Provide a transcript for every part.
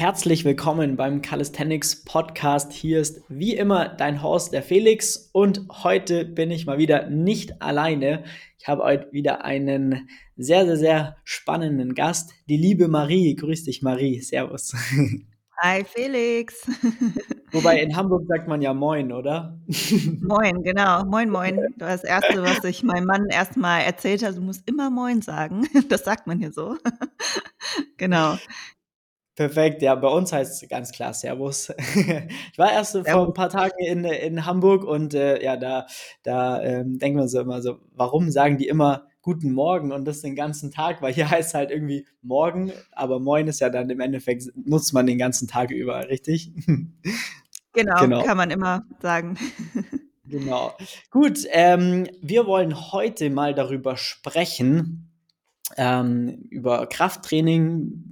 Herzlich willkommen beim Calisthenics Podcast. Hier ist wie immer dein Host, der Felix. Und heute bin ich mal wieder nicht alleine. Ich habe heute wieder einen sehr, sehr, sehr spannenden Gast, die liebe Marie. Grüß dich, Marie. Servus. Hi, Felix. Wobei in Hamburg sagt man ja Moin, oder? Moin, genau. Moin, moin. Das Erste, was ich meinem Mann erstmal erzählt habe, du musst immer Moin sagen. Das sagt man hier so. Genau. Perfekt, ja, bei uns heißt es ganz klar Servus. ich war erst Servus. vor ein paar Tagen in, in Hamburg und äh, ja, da, da ähm, denkt man so immer so, warum sagen die immer Guten Morgen und das den ganzen Tag, weil hier heißt es halt irgendwie Morgen, aber Moin ist ja dann im Endeffekt, nutzt man den ganzen Tag über, richtig? Genau, genau. kann man immer sagen. genau. Gut, ähm, wir wollen heute mal darüber sprechen, ähm, über Krafttraining,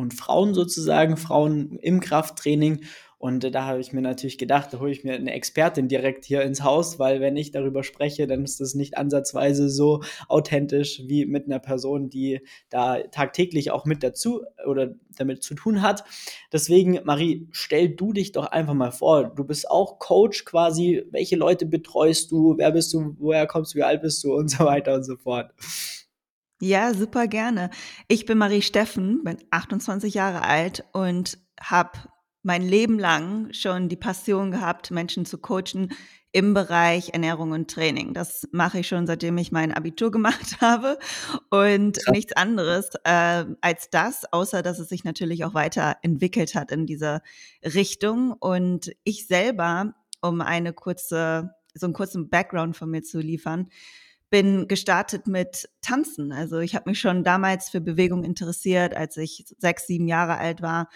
und Frauen sozusagen, Frauen im Krafttraining. Und äh, da habe ich mir natürlich gedacht, da hole ich mir eine Expertin direkt hier ins Haus, weil wenn ich darüber spreche, dann ist das nicht ansatzweise so authentisch wie mit einer Person, die da tagtäglich auch mit dazu oder damit zu tun hat. Deswegen, Marie, stell du dich doch einfach mal vor. Du bist auch Coach quasi. Welche Leute betreust du? Wer bist du? Woher kommst du? Wie alt bist du? Und so weiter und so fort. Ja, super gerne. Ich bin Marie Steffen, bin 28 Jahre alt und habe mein Leben lang schon die Passion gehabt, Menschen zu coachen im Bereich Ernährung und Training. Das mache ich schon, seitdem ich mein Abitur gemacht habe und Krass. nichts anderes äh, als das, außer dass es sich natürlich auch weiterentwickelt hat in dieser Richtung. Und ich selber, um eine kurze, so einen kurzen Background von mir zu liefern, bin gestartet mit Tanzen. Also ich habe mich schon damals für Bewegung interessiert, als ich sechs, sieben Jahre alt war.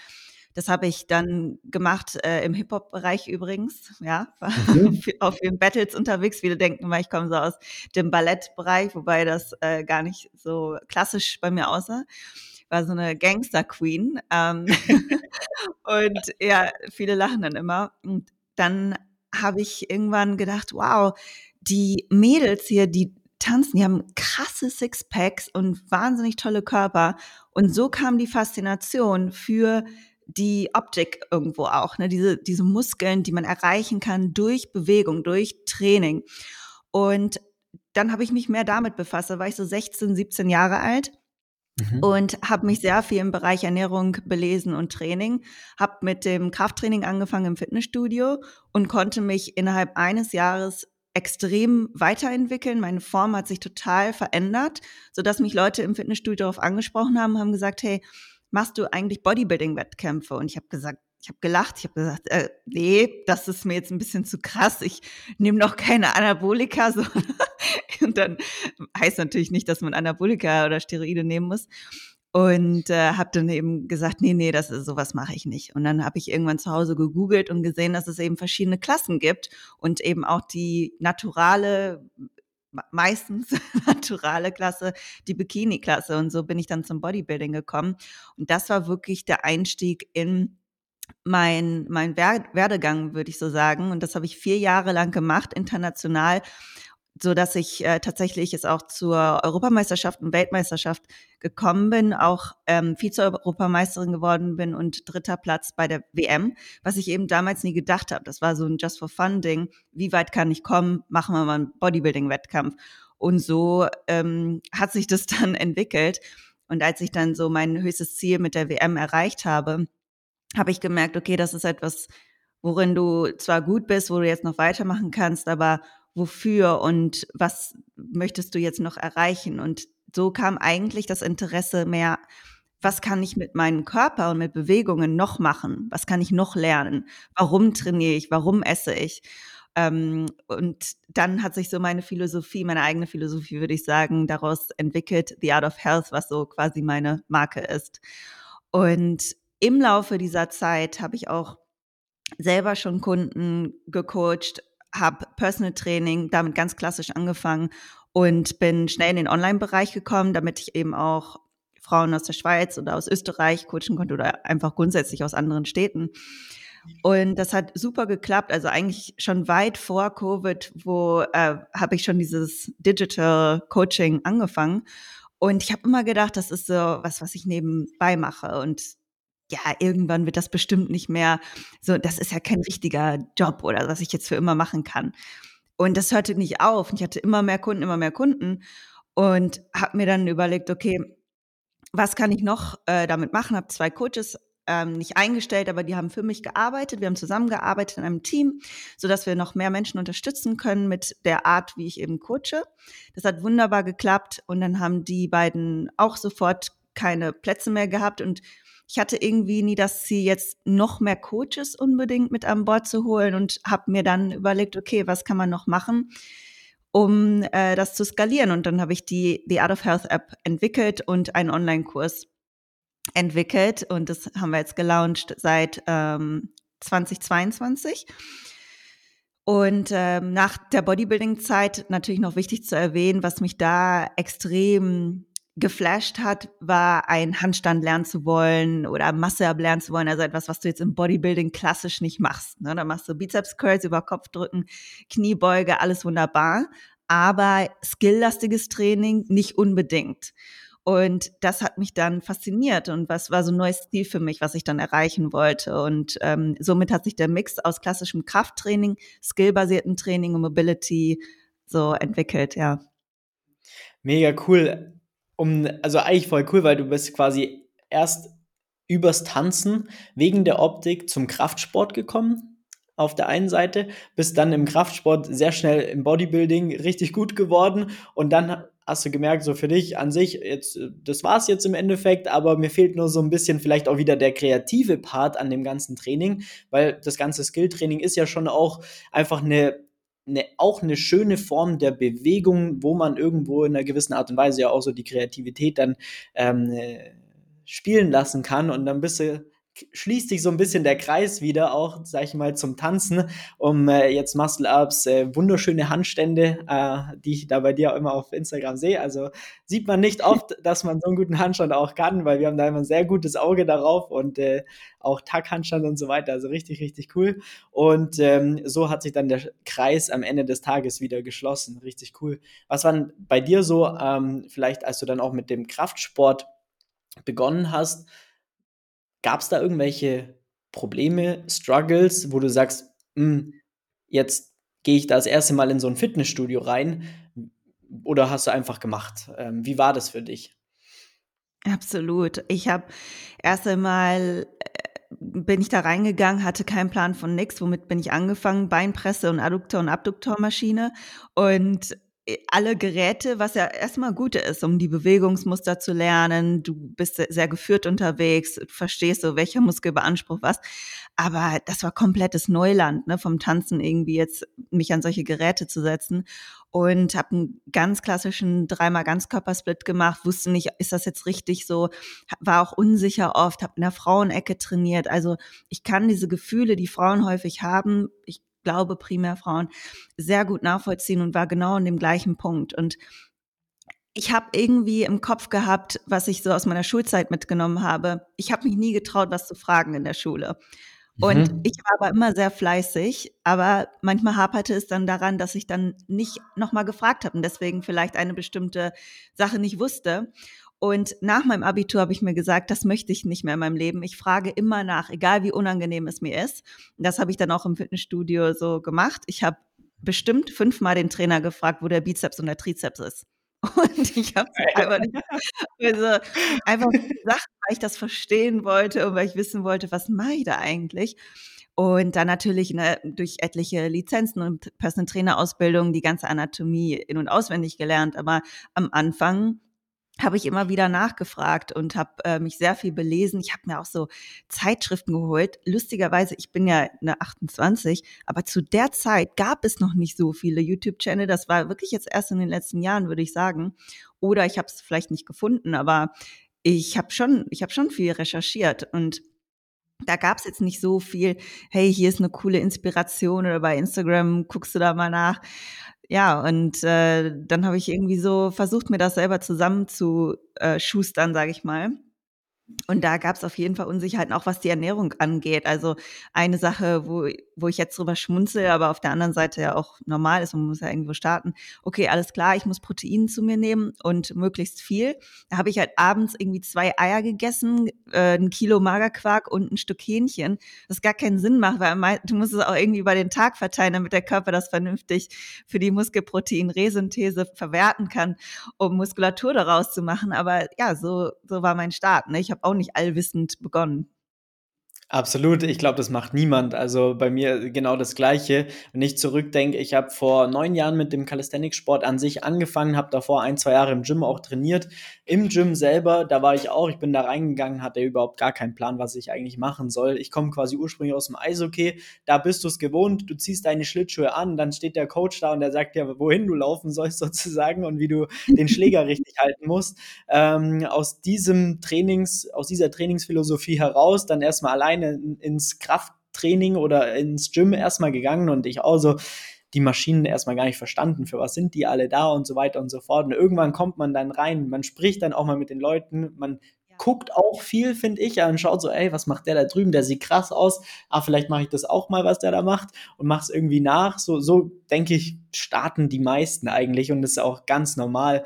Das habe ich dann gemacht äh, im Hip-Hop-Bereich übrigens, ja, war mhm. auf den Battles unterwegs. Viele denken weil ich komme so aus dem Ballettbereich, wobei das äh, gar nicht so klassisch bei mir aussah. War so eine Gangster-Queen. Ähm, und ja, viele lachen dann immer. Und dann habe ich irgendwann gedacht, wow, die Mädels hier, die tanzen, die haben krasse Sixpacks und wahnsinnig tolle Körper. Und so kam die Faszination für die Optik irgendwo auch, ne? diese, diese Muskeln, die man erreichen kann durch Bewegung, durch Training. Und dann habe ich mich mehr damit befasst. Da war ich so 16, 17 Jahre alt mhm. und habe mich sehr viel im Bereich Ernährung belesen und Training. Habe mit dem Krafttraining angefangen im Fitnessstudio und konnte mich innerhalb eines Jahres extrem weiterentwickeln. Meine Form hat sich total verändert, sodass mich Leute im Fitnessstudio darauf angesprochen haben, haben gesagt, hey, machst du eigentlich Bodybuilding-Wettkämpfe? Und ich habe gesagt, ich habe gelacht, ich habe gesagt, äh, nee, das ist mir jetzt ein bisschen zu krass. Ich nehme noch keine Anabolika. So. Und dann heißt natürlich nicht, dass man Anabolika oder Steroide nehmen muss und äh, habe dann eben gesagt, nee, nee, das ist sowas mache ich nicht. Und dann habe ich irgendwann zu Hause gegoogelt und gesehen, dass es eben verschiedene Klassen gibt und eben auch die naturale meistens naturale Klasse, die Bikini-Klasse. Und so bin ich dann zum Bodybuilding gekommen. Und das war wirklich der Einstieg in mein, mein Werdegang, würde ich so sagen. Und das habe ich vier Jahre lang gemacht, international so dass ich äh, tatsächlich jetzt auch zur Europameisterschaft und Weltmeisterschaft gekommen bin, auch ähm, Vize-Europameisterin geworden bin und dritter Platz bei der WM, was ich eben damals nie gedacht habe. Das war so ein Just for Fun Ding. Wie weit kann ich kommen? Machen wir mal einen Bodybuilding-Wettkampf. Und so ähm, hat sich das dann entwickelt. Und als ich dann so mein höchstes Ziel mit der WM erreicht habe, habe ich gemerkt, okay, das ist etwas, worin du zwar gut bist, wo du jetzt noch weitermachen kannst, aber wofür und was möchtest du jetzt noch erreichen? Und so kam eigentlich das Interesse mehr, was kann ich mit meinem Körper und mit Bewegungen noch machen? Was kann ich noch lernen? Warum trainiere ich? Warum esse ich? Ähm, und dann hat sich so meine Philosophie, meine eigene Philosophie, würde ich sagen, daraus entwickelt, The Art of Health, was so quasi meine Marke ist. Und im Laufe dieser Zeit habe ich auch selber schon Kunden gecoacht, habe Personal Training damit ganz klassisch angefangen und bin schnell in den Online-Bereich gekommen, damit ich eben auch Frauen aus der Schweiz oder aus Österreich coachen konnte oder einfach grundsätzlich aus anderen Städten. Und das hat super geklappt. Also eigentlich schon weit vor Covid, wo äh, habe ich schon dieses Digital Coaching angefangen. Und ich habe immer gedacht, das ist so was, was ich nebenbei mache. Und ja, irgendwann wird das bestimmt nicht mehr so, das ist ja kein richtiger Job oder was ich jetzt für immer machen kann. Und das hörte nicht auf. Ich hatte immer mehr Kunden, immer mehr Kunden und habe mir dann überlegt, okay, was kann ich noch äh, damit machen? Habe zwei Coaches ähm, nicht eingestellt, aber die haben für mich gearbeitet. Wir haben zusammengearbeitet in einem Team, so dass wir noch mehr Menschen unterstützen können mit der Art, wie ich eben coache. Das hat wunderbar geklappt und dann haben die beiden auch sofort keine Plätze mehr gehabt und ich hatte irgendwie nie das Ziel, jetzt noch mehr Coaches unbedingt mit an Bord zu holen und habe mir dann überlegt, okay, was kann man noch machen, um äh, das zu skalieren? Und dann habe ich die, die Art of Health App entwickelt und einen Online-Kurs entwickelt und das haben wir jetzt gelauncht seit ähm, 2022. Und ähm, nach der Bodybuilding-Zeit natürlich noch wichtig zu erwähnen, was mich da extrem geflasht hat, war ein Handstand lernen zu wollen oder Masse lernen zu wollen, also etwas, was du jetzt im Bodybuilding klassisch nicht machst. Ne? Da machst du Bizeps Curls über Kopfdrücken, Kniebeuge, alles wunderbar, aber skilllastiges Training nicht unbedingt. Und das hat mich dann fasziniert und was war so ein neues Ziel für mich, was ich dann erreichen wollte. Und ähm, somit hat sich der Mix aus klassischem Krafttraining, skillbasierten Training und Mobility so entwickelt, ja. Mega cool. Um, also eigentlich voll cool, weil du bist quasi erst übers Tanzen wegen der Optik zum Kraftsport gekommen auf der einen Seite, bist dann im Kraftsport sehr schnell im Bodybuilding richtig gut geworden. Und dann hast du gemerkt, so für dich an sich, jetzt, das war's jetzt im Endeffekt, aber mir fehlt nur so ein bisschen vielleicht auch wieder der kreative Part an dem ganzen Training, weil das ganze Skilltraining ist ja schon auch einfach eine, eine, auch eine schöne Form der Bewegung, wo man irgendwo in einer gewissen Art und Weise ja auch so die Kreativität dann ähm, äh, spielen lassen kann. Und dann bist du schließt sich so ein bisschen der Kreis wieder auch, sag ich mal, zum Tanzen, um äh, jetzt Muscle-Ups, äh, wunderschöne Handstände, äh, die ich da bei dir auch immer auf Instagram sehe. Also sieht man nicht oft, dass man so einen guten Handstand auch kann, weil wir haben da immer ein sehr gutes Auge darauf und äh, auch Tag-Handstand und so weiter. Also richtig, richtig cool. Und ähm, so hat sich dann der Kreis am Ende des Tages wieder geschlossen. Richtig cool. Was war bei dir so, ähm, vielleicht als du dann auch mit dem Kraftsport begonnen hast, Gab es da irgendwelche Probleme, Struggles, wo du sagst, hm, jetzt gehe ich da das erste Mal in so ein Fitnessstudio rein? Oder hast du einfach gemacht? Ähm, wie war das für dich? Absolut. Ich habe erst einmal äh, bin ich da reingegangen, hatte keinen Plan von nix. Womit bin ich angefangen? Beinpresse und Adduktor- und Abduktormaschine. Und alle Geräte, was ja erstmal gut ist, um die Bewegungsmuster zu lernen. Du bist sehr geführt unterwegs, verstehst so, welcher Muskel beansprucht was. Aber das war komplettes Neuland, ne, vom Tanzen irgendwie jetzt mich an solche Geräte zu setzen und habe einen ganz klassischen dreimal Ganzkörpersplit gemacht, wusste nicht, ist das jetzt richtig so, war auch unsicher oft, habe in der Frauenecke trainiert. Also ich kann diese Gefühle, die Frauen häufig haben, ich glaube primär Frauen, sehr gut nachvollziehen und war genau an dem gleichen Punkt. Und ich habe irgendwie im Kopf gehabt, was ich so aus meiner Schulzeit mitgenommen habe. Ich habe mich nie getraut, was zu fragen in der Schule. Und mhm. ich war aber immer sehr fleißig, aber manchmal haperte es dann daran, dass ich dann nicht nochmal gefragt habe und deswegen vielleicht eine bestimmte Sache nicht wusste. Und nach meinem Abitur habe ich mir gesagt, das möchte ich nicht mehr in meinem Leben. Ich frage immer nach, egal wie unangenehm es mir ist. Und das habe ich dann auch im Fitnessstudio so gemacht. Ich habe bestimmt fünfmal den Trainer gefragt, wo der Bizeps und der Trizeps ist. Und ich habe einfach nicht, also einfach gesagt, weil ich das verstehen wollte und weil ich wissen wollte, was mache ich da eigentlich. Und dann natürlich ne, durch etliche Lizenzen und Personal Trainer Ausbildung die ganze Anatomie in und auswendig gelernt. Aber am Anfang habe ich immer wieder nachgefragt und habe äh, mich sehr viel belesen. Ich habe mir auch so Zeitschriften geholt. Lustigerweise, ich bin ja eine 28, aber zu der Zeit gab es noch nicht so viele YouTube-Channel. Das war wirklich jetzt erst in den letzten Jahren, würde ich sagen. Oder ich habe es vielleicht nicht gefunden, aber ich habe schon, ich habe schon viel recherchiert und da gab es jetzt nicht so viel, hey, hier ist eine coole Inspiration oder bei Instagram guckst du da mal nach. Ja, und äh, dann habe ich irgendwie so versucht, mir das selber zusammenzuschustern, äh, sage ich mal. Und da gab es auf jeden Fall Unsicherheiten, auch was die Ernährung angeht. Also eine Sache, wo wo ich jetzt drüber schmunzel, aber auf der anderen Seite ja auch normal ist, man muss ja irgendwo starten. Okay, alles klar, ich muss Protein zu mir nehmen und möglichst viel. Da habe ich halt abends irgendwie zwei Eier gegessen, äh, ein Kilo Magerquark und ein Stück Hähnchen, das gar keinen Sinn macht, weil du musst es auch irgendwie über den Tag verteilen, damit der Körper das vernünftig für die Muskelprotein-Resynthese verwerten kann, um Muskulatur daraus zu machen. Aber ja, so, so war mein Start. Ne? Ich habe auch nicht allwissend begonnen. Absolut, ich glaube, das macht niemand. Also bei mir genau das Gleiche. Wenn ich zurückdenke, ich habe vor neun Jahren mit dem Calisthenics-Sport an sich angefangen, habe davor ein, zwei Jahre im Gym auch trainiert. Im Gym selber, da war ich auch, ich bin da reingegangen, hatte überhaupt gar keinen Plan, was ich eigentlich machen soll. Ich komme quasi ursprünglich aus dem Eishockey, da bist du es gewohnt, du ziehst deine Schlittschuhe an, dann steht der Coach da und der sagt dir, wohin du laufen sollst sozusagen und wie du den Schläger richtig halten musst. Ähm, aus diesem Trainings, aus dieser Trainingsphilosophie heraus, dann erstmal alleine alleine ins Krafttraining oder ins Gym erstmal gegangen und ich auch so die Maschinen erstmal gar nicht verstanden, für was sind die alle da und so weiter und so fort. Und irgendwann kommt man dann rein, man spricht dann auch mal mit den Leuten, man ja. guckt auch viel, finde ich, und schaut so, ey, was macht der da drüben? Der sieht krass aus. Ah, vielleicht mache ich das auch mal, was der da macht und mache es irgendwie nach. So, so denke ich, starten die meisten eigentlich und das ist auch ganz normal.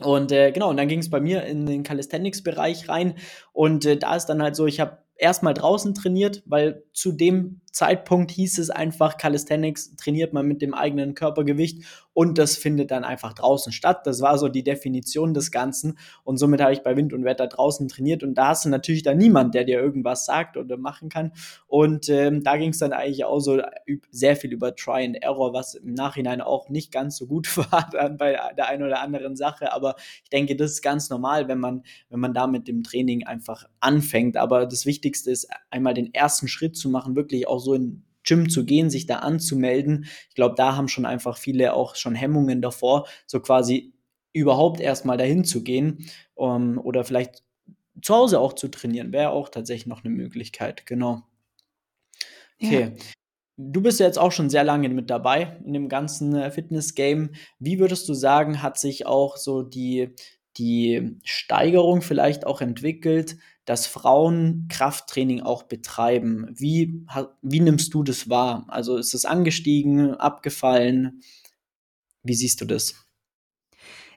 Und äh, genau, und dann ging es bei mir in den Calisthenics-Bereich rein und äh, da ist dann halt so, ich habe erstmal draußen trainiert, weil zu dem Zeitpunkt hieß es einfach, Calisthenics trainiert man mit dem eigenen Körpergewicht und das findet dann einfach draußen statt. Das war so die Definition des Ganzen und somit habe ich bei Wind und Wetter draußen trainiert und da hast du natürlich dann niemand, der dir irgendwas sagt oder machen kann und ähm, da ging es dann eigentlich auch so sehr viel über Try and Error, was im Nachhinein auch nicht ganz so gut war bei der einen oder anderen Sache, aber ich denke, das ist ganz normal, wenn man, wenn man da mit dem Training einfach anfängt, aber das Wichtigste ist einmal den ersten Schritt zu machen, wirklich auch so in Gym zu gehen, sich da anzumelden. Ich glaube, da haben schon einfach viele auch schon Hemmungen davor, so quasi überhaupt erstmal dahin zu gehen um, oder vielleicht zu Hause auch zu trainieren, wäre auch tatsächlich noch eine Möglichkeit, genau. Okay. Ja. Du bist ja jetzt auch schon sehr lange mit dabei in dem ganzen äh, Fitness-Game. Wie würdest du sagen, hat sich auch so die, die Steigerung vielleicht auch entwickelt dass Frauen Krafttraining auch betreiben. Wie, wie nimmst du das wahr? Also ist es angestiegen, abgefallen? Wie siehst du das?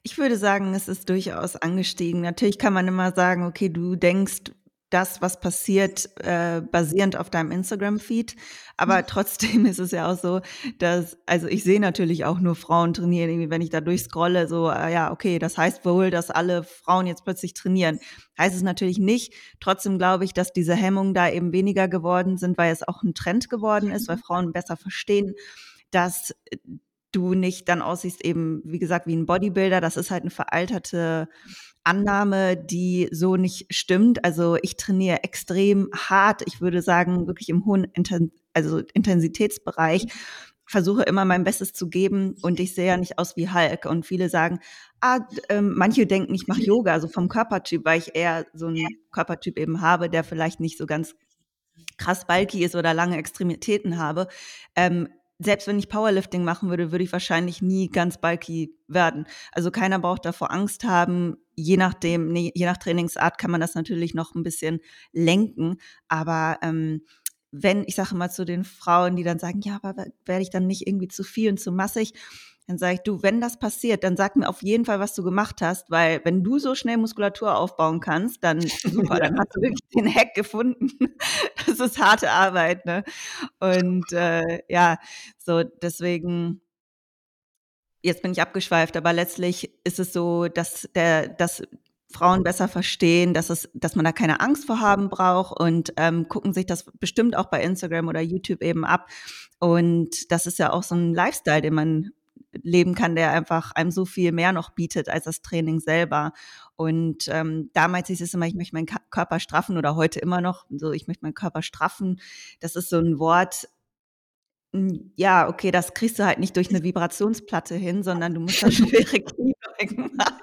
Ich würde sagen, es ist durchaus angestiegen. Natürlich kann man immer sagen, okay, du denkst, das, was passiert, äh, basierend auf deinem Instagram-Feed. Aber mhm. trotzdem ist es ja auch so, dass, also ich sehe natürlich auch nur Frauen trainieren, irgendwie, wenn ich da durchscrolle, so, äh, ja, okay, das heißt wohl, dass alle Frauen jetzt plötzlich trainieren. Heißt es natürlich nicht. Trotzdem glaube ich, dass diese Hemmungen da eben weniger geworden sind, weil es auch ein Trend geworden ist, weil Frauen besser verstehen, dass du nicht dann aussiehst eben, wie gesagt, wie ein Bodybuilder. Das ist halt eine veralterte Annahme, die so nicht stimmt. Also ich trainiere extrem hart. Ich würde sagen, wirklich im hohen Inten also Intensitätsbereich. Versuche immer mein Bestes zu geben und ich sehe ja nicht aus wie Hulk. Und viele sagen, ah, äh, manche denken, ich mache Yoga, also vom Körpertyp, weil ich eher so einen Körpertyp eben habe, der vielleicht nicht so ganz krass bulky ist oder lange Extremitäten habe. Ähm, selbst wenn ich Powerlifting machen würde, würde ich wahrscheinlich nie ganz bulky werden. Also keiner braucht davor Angst haben. Je nachdem, je nach Trainingsart kann man das natürlich noch ein bisschen lenken. Aber ähm, wenn, ich sage mal zu den Frauen, die dann sagen, ja, aber werde ich dann nicht irgendwie zu viel und zu massig? Dann sage ich, du, wenn das passiert, dann sag mir auf jeden Fall, was du gemacht hast, weil wenn du so schnell Muskulatur aufbauen kannst, dann super, dann hast du wirklich den Hack gefunden. das ist harte Arbeit, ne? Und äh, ja, so deswegen, jetzt bin ich abgeschweift, aber letztlich ist es so, dass der, dass Frauen besser verstehen, dass es, dass man da keine Angst vor haben braucht und ähm, gucken sich das bestimmt auch bei Instagram oder YouTube eben ab. Und das ist ja auch so ein Lifestyle, den man leben kann, der einfach einem so viel mehr noch bietet als das Training selber. Und ähm, damals hieß es immer, ich möchte meinen Körper straffen oder heute immer noch, so ich möchte meinen Körper straffen. Das ist so ein Wort, hm, ja, okay, das kriegst du halt nicht durch eine Vibrationsplatte hin, sondern du musst da schwere Kniebeugen machen.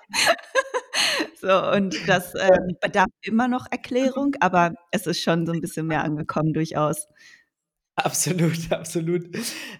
so, und das äh, bedarf immer noch Erklärung, aber es ist schon so ein bisschen mehr angekommen durchaus. Absolut, absolut.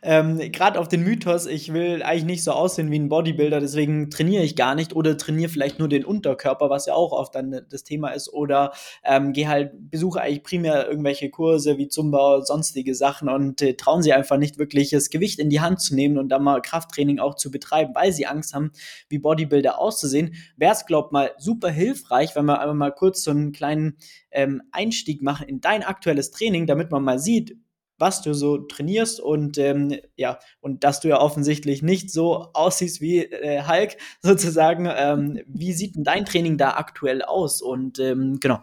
Ähm, Gerade auf den Mythos, ich will eigentlich nicht so aussehen wie ein Bodybuilder, deswegen trainiere ich gar nicht oder trainiere vielleicht nur den Unterkörper, was ja auch oft dann das Thema ist, oder ähm, gehe halt, besuche eigentlich primär irgendwelche Kurse wie Zumba und sonstige Sachen und äh, trauen sie einfach nicht wirklich das Gewicht in die Hand zu nehmen und dann mal Krafttraining auch zu betreiben, weil sie Angst haben, wie Bodybuilder auszusehen. Wäre es, glaub mal, super hilfreich, wenn wir einmal mal kurz so einen kleinen ähm, Einstieg machen in dein aktuelles Training, damit man mal sieht, was du so trainierst und ähm, ja, und dass du ja offensichtlich nicht so aussiehst wie äh, Hulk sozusagen. Ähm, wie sieht denn dein Training da aktuell aus? Und ähm, genau.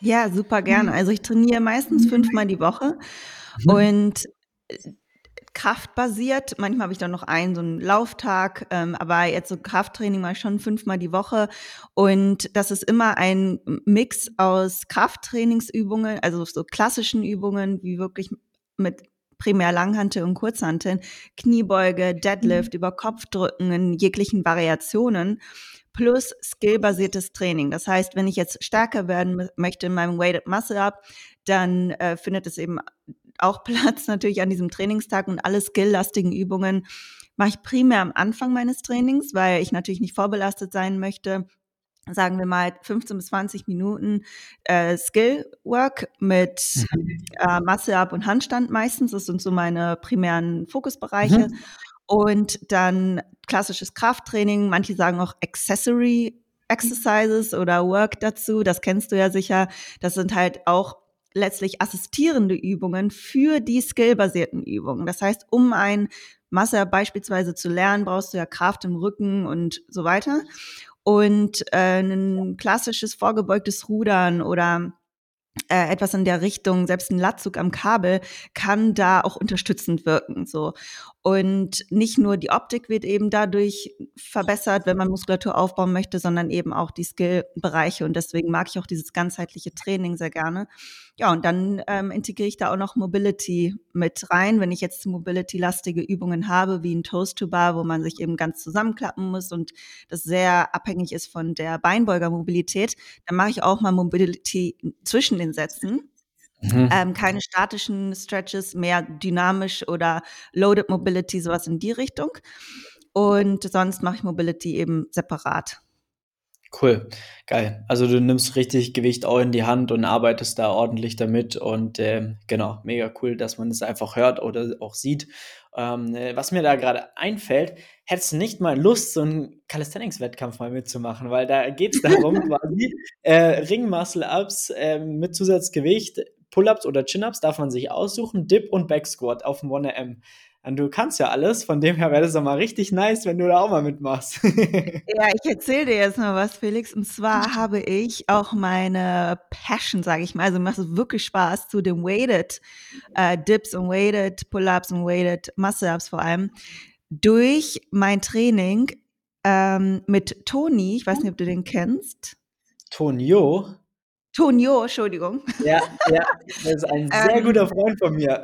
Ja, super gerne. Also ich trainiere meistens fünfmal die Woche mhm. und äh, kraftbasiert. Manchmal habe ich dann noch einen so einen Lauftag, ähm, aber jetzt so Krafttraining mal schon fünfmal die Woche. Und das ist immer ein Mix aus Krafttrainingsübungen, also so klassischen Übungen, wie wirklich mit primär Langhantel und Kurzhanteln, Kniebeuge, Deadlift, mhm. über Kopfdrücken in jeglichen Variationen plus skillbasiertes Training. Das heißt, wenn ich jetzt stärker werden möchte in meinem Weighted Muscle Up, dann äh, findet es eben auch Platz natürlich an diesem Trainingstag und alle skilllastigen Übungen mache ich primär am Anfang meines Trainings, weil ich natürlich nicht vorbelastet sein möchte. Sagen wir mal 15 bis 20 Minuten äh, Skill-Work mit mhm. äh, Muscle-Up und Handstand meistens. Das sind so meine primären Fokusbereiche. Mhm. Und dann klassisches Krafttraining. Manche sagen auch Accessory Exercises oder Work dazu. Das kennst du ja sicher. Das sind halt auch letztlich assistierende Übungen für die skillbasierten Übungen. Das heißt, um ein Masse beispielsweise zu lernen, brauchst du ja Kraft im Rücken und so weiter. Und äh, ein klassisches vorgebeugtes Rudern oder äh, etwas in der Richtung, selbst ein Latzug am Kabel kann da auch unterstützend wirken. So. Und nicht nur die Optik wird eben dadurch verbessert, wenn man Muskulatur aufbauen möchte, sondern eben auch die Skill-Bereiche. Und deswegen mag ich auch dieses ganzheitliche Training sehr gerne. Ja, und dann ähm, integriere ich da auch noch Mobility mit rein. Wenn ich jetzt Mobility-lastige Übungen habe, wie ein Toast-to-Bar, wo man sich eben ganz zusammenklappen muss und das sehr abhängig ist von der Beinbeuger-Mobilität, dann mache ich auch mal Mobility zwischen den Sätzen. Mhm. Ähm, keine statischen Stretches, mehr dynamisch oder Loaded Mobility, sowas in die Richtung. Und sonst mache ich Mobility eben separat. Cool, geil. Also du nimmst richtig Gewicht auch in die Hand und arbeitest da ordentlich damit und ähm, genau, mega cool, dass man es einfach hört oder auch sieht. Ähm, äh, was mir da gerade einfällt, hättest du nicht mal Lust, so einen Calisthenics-Wettkampf mal mitzumachen, weil da geht es darum, quasi äh, Ring-Muscle-Ups äh, mit Zusatzgewicht Pull-ups oder Chin-ups darf man sich aussuchen, Dip und Back Squat auf dem 1M. Und du kannst ja alles, von dem her wäre das doch mal richtig nice, wenn du da auch mal mitmachst. ja, ich erzähle dir jetzt mal was, Felix. Und zwar habe ich auch meine Passion, sage ich mal, also macht es wirklich Spaß zu den Weighted äh, Dips und Weighted Pull-ups und Weighted Muscle-ups vor allem, durch mein Training ähm, mit Toni, ich weiß nicht, ob du den kennst. Tonio? Tonio, Entschuldigung. Ja, ja, das ist ein sehr ähm, guter Freund von mir.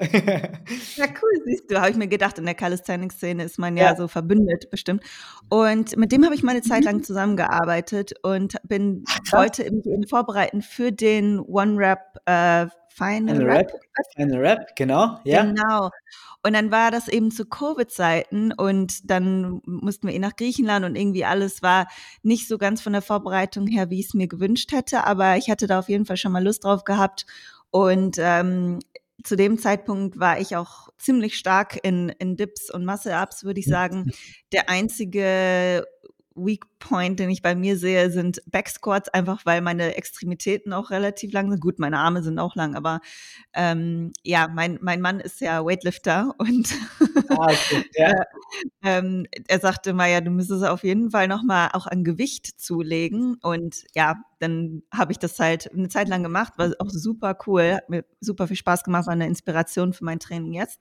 ja, cool, siehst du, habe ich mir gedacht, in der Calisthenics-Szene ist man ja, ja, so verbündet, bestimmt. Und mit dem habe ich meine Zeit lang zusammengearbeitet und bin Ach, wollte mich eben vorbereiten für den One-Rap äh, Final Rap. Final Rap, genau, ja. Genau. Und dann war das eben zu Covid-Zeiten und dann mussten wir eh nach Griechenland und irgendwie alles war nicht so ganz von der Vorbereitung her, wie ich es mir gewünscht hätte, aber ich hatte da auf jeden Fall schon mal Lust drauf gehabt und ähm, zu dem Zeitpunkt war ich auch ziemlich stark in, in Dips und Muscle-Ups, würde ich sagen. Der einzige Weak Point, den ich bei mir sehe, sind Backsquats, einfach weil meine Extremitäten auch relativ lang sind. Gut, meine Arme sind auch lang, aber ähm, ja, mein, mein Mann ist ja Weightlifter und ah, okay. ja. äh, ähm, er sagte mal, ja, du müsstest auf jeden Fall nochmal auch an Gewicht zulegen. Und ja, dann habe ich das halt eine Zeit lang gemacht, war auch super cool, hat mir super viel Spaß gemacht, war eine Inspiration für mein Training jetzt.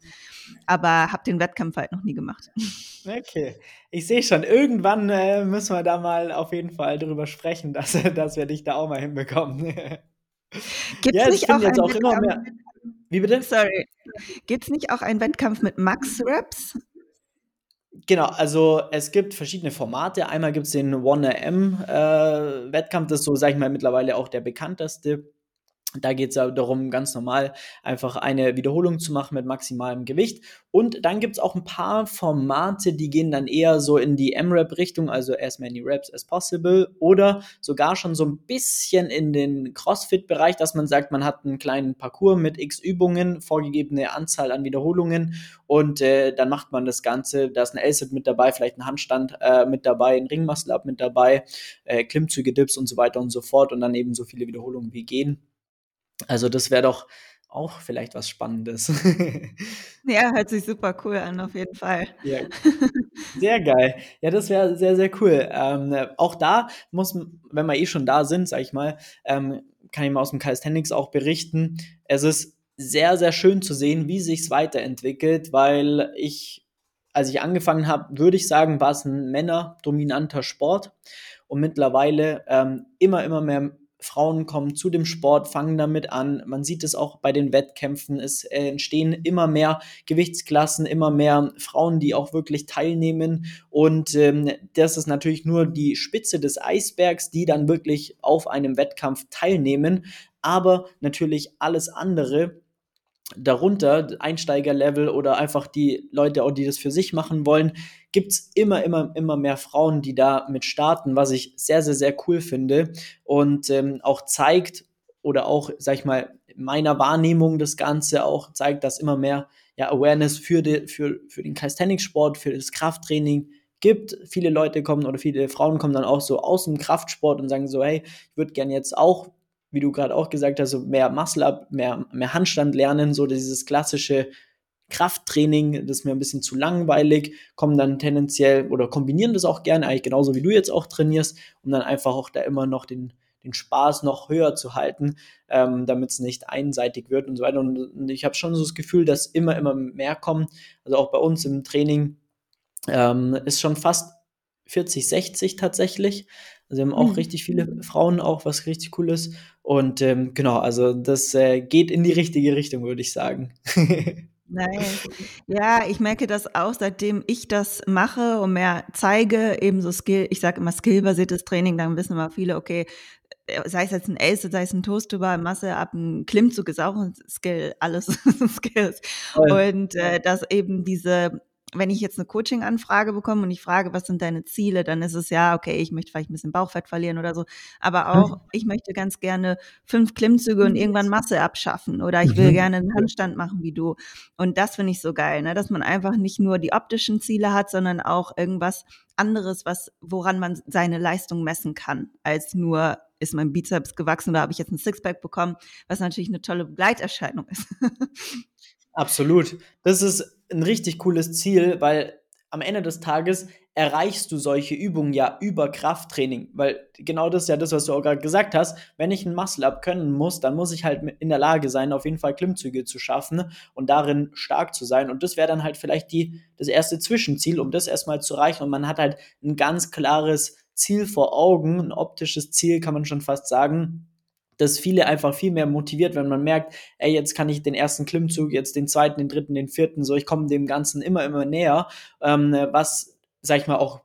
Aber habe den Wettkampf halt noch nie gemacht. Okay, ich sehe schon, irgendwann äh, müssen wir da mal auf jeden Fall drüber sprechen, dass, dass wir dich da auch mal hinbekommen. Gibt es ja, nicht auch, jetzt auch immer mehr. Wie bitte? Sorry. Gibt es nicht auch einen Wettkampf mit Max-Raps? Genau, also es gibt verschiedene Formate. Einmal gibt es den 1AM-Wettkampf, äh, das ist so, sag ich mal, mittlerweile auch der bekannteste. Da geht es darum, ganz normal einfach eine Wiederholung zu machen mit maximalem Gewicht. Und dann gibt es auch ein paar Formate, die gehen dann eher so in die M-Rap-Richtung, also as many reps as possible, oder sogar schon so ein bisschen in den CrossFit-Bereich, dass man sagt, man hat einen kleinen Parcours mit x Übungen, vorgegebene Anzahl an Wiederholungen und äh, dann macht man das Ganze. Da ist ein L-Sit mit dabei, vielleicht ein Handstand äh, mit dabei, ein Ringmuscle-Up mit dabei, äh, Klimmzüge, Dips und so weiter und so fort und dann eben so viele Wiederholungen wie gehen. Also das wäre doch auch vielleicht was Spannendes. Ja, hört sich super cool an, auf jeden Fall. Ja, sehr geil. Ja, das wäre sehr, sehr cool. Ähm, auch da muss, wenn wir eh schon da sind, sag ich mal, ähm, kann ich mal aus dem Calisthenics auch berichten. Es ist sehr, sehr schön zu sehen, wie sich es weiterentwickelt, weil ich, als ich angefangen habe, würde ich sagen, war es ein männerdominanter Sport und mittlerweile ähm, immer, immer mehr Frauen kommen zu dem Sport, fangen damit an. Man sieht es auch bei den Wettkämpfen. Es äh, entstehen immer mehr Gewichtsklassen, immer mehr Frauen, die auch wirklich teilnehmen. Und ähm, das ist natürlich nur die Spitze des Eisbergs, die dann wirklich auf einem Wettkampf teilnehmen. Aber natürlich alles andere darunter, Einsteigerlevel oder einfach die Leute, auch die das für sich machen wollen, gibt es immer, immer, immer mehr Frauen, die da mit starten, was ich sehr, sehr, sehr cool finde und ähm, auch zeigt oder auch, sag ich mal, meiner Wahrnehmung das Ganze auch zeigt, dass immer mehr ja, Awareness für, die, für, für den Calisthenics-Sport, für das Krafttraining gibt. Viele Leute kommen oder viele Frauen kommen dann auch so aus dem Kraftsport und sagen so, hey, ich würde gerne jetzt auch wie du gerade auch gesagt hast, so mehr Muscle-Up, mehr, mehr Handstand lernen, so dieses klassische Krafttraining, das ist mir ein bisschen zu langweilig, kommen dann tendenziell oder kombinieren das auch gerne, eigentlich genauso wie du jetzt auch trainierst, um dann einfach auch da immer noch den, den Spaß noch höher zu halten, ähm, damit es nicht einseitig wird und so weiter. Und, und ich habe schon so das Gefühl, dass immer, immer mehr kommen. Also auch bei uns im Training ähm, ist schon fast 40, 60 tatsächlich. Also wir haben auch mhm. richtig viele Frauen, auch was richtig cool ist. Und ähm, genau, also das äh, geht in die richtige Richtung, würde ich sagen. Nein. Ja, ich merke das auch, seitdem ich das mache und mehr zeige, eben so Skill, ich sage immer skillbasiertes Training, dann wissen immer viele, okay, äh, sei es jetzt ein Ace, sei es ein Toast über Masse ab, ein Klimmzug ist auch ein Skill, alles Skills. Und äh, dass eben diese wenn ich jetzt eine Coaching-Anfrage bekomme und ich frage, was sind deine Ziele, dann ist es ja, okay, ich möchte vielleicht ein bisschen Bauchfett verlieren oder so. Aber auch, ich möchte ganz gerne fünf Klimmzüge und irgendwann Masse abschaffen oder ich will mhm. gerne einen Handstand machen wie du. Und das finde ich so geil, ne? dass man einfach nicht nur die optischen Ziele hat, sondern auch irgendwas anderes, was, woran man seine Leistung messen kann, als nur ist mein Bizeps gewachsen oder habe ich jetzt ein Sixpack bekommen, was natürlich eine tolle Begleiterscheinung ist. Absolut. Das ist ein richtig cooles Ziel, weil am Ende des Tages erreichst du solche Übungen ja über Krafttraining, weil genau das ist ja das, was du auch gerade gesagt hast. Wenn ich ein Muscle-Up können muss, dann muss ich halt in der Lage sein, auf jeden Fall Klimmzüge zu schaffen und darin stark zu sein. Und das wäre dann halt vielleicht die, das erste Zwischenziel, um das erstmal zu erreichen. Und man hat halt ein ganz klares Ziel vor Augen, ein optisches Ziel, kann man schon fast sagen das viele einfach viel mehr motiviert, wenn man merkt, ey, jetzt kann ich den ersten Klimmzug, jetzt den zweiten, den dritten, den vierten, so ich komme dem Ganzen immer, immer näher, ähm, was, sag ich mal, auch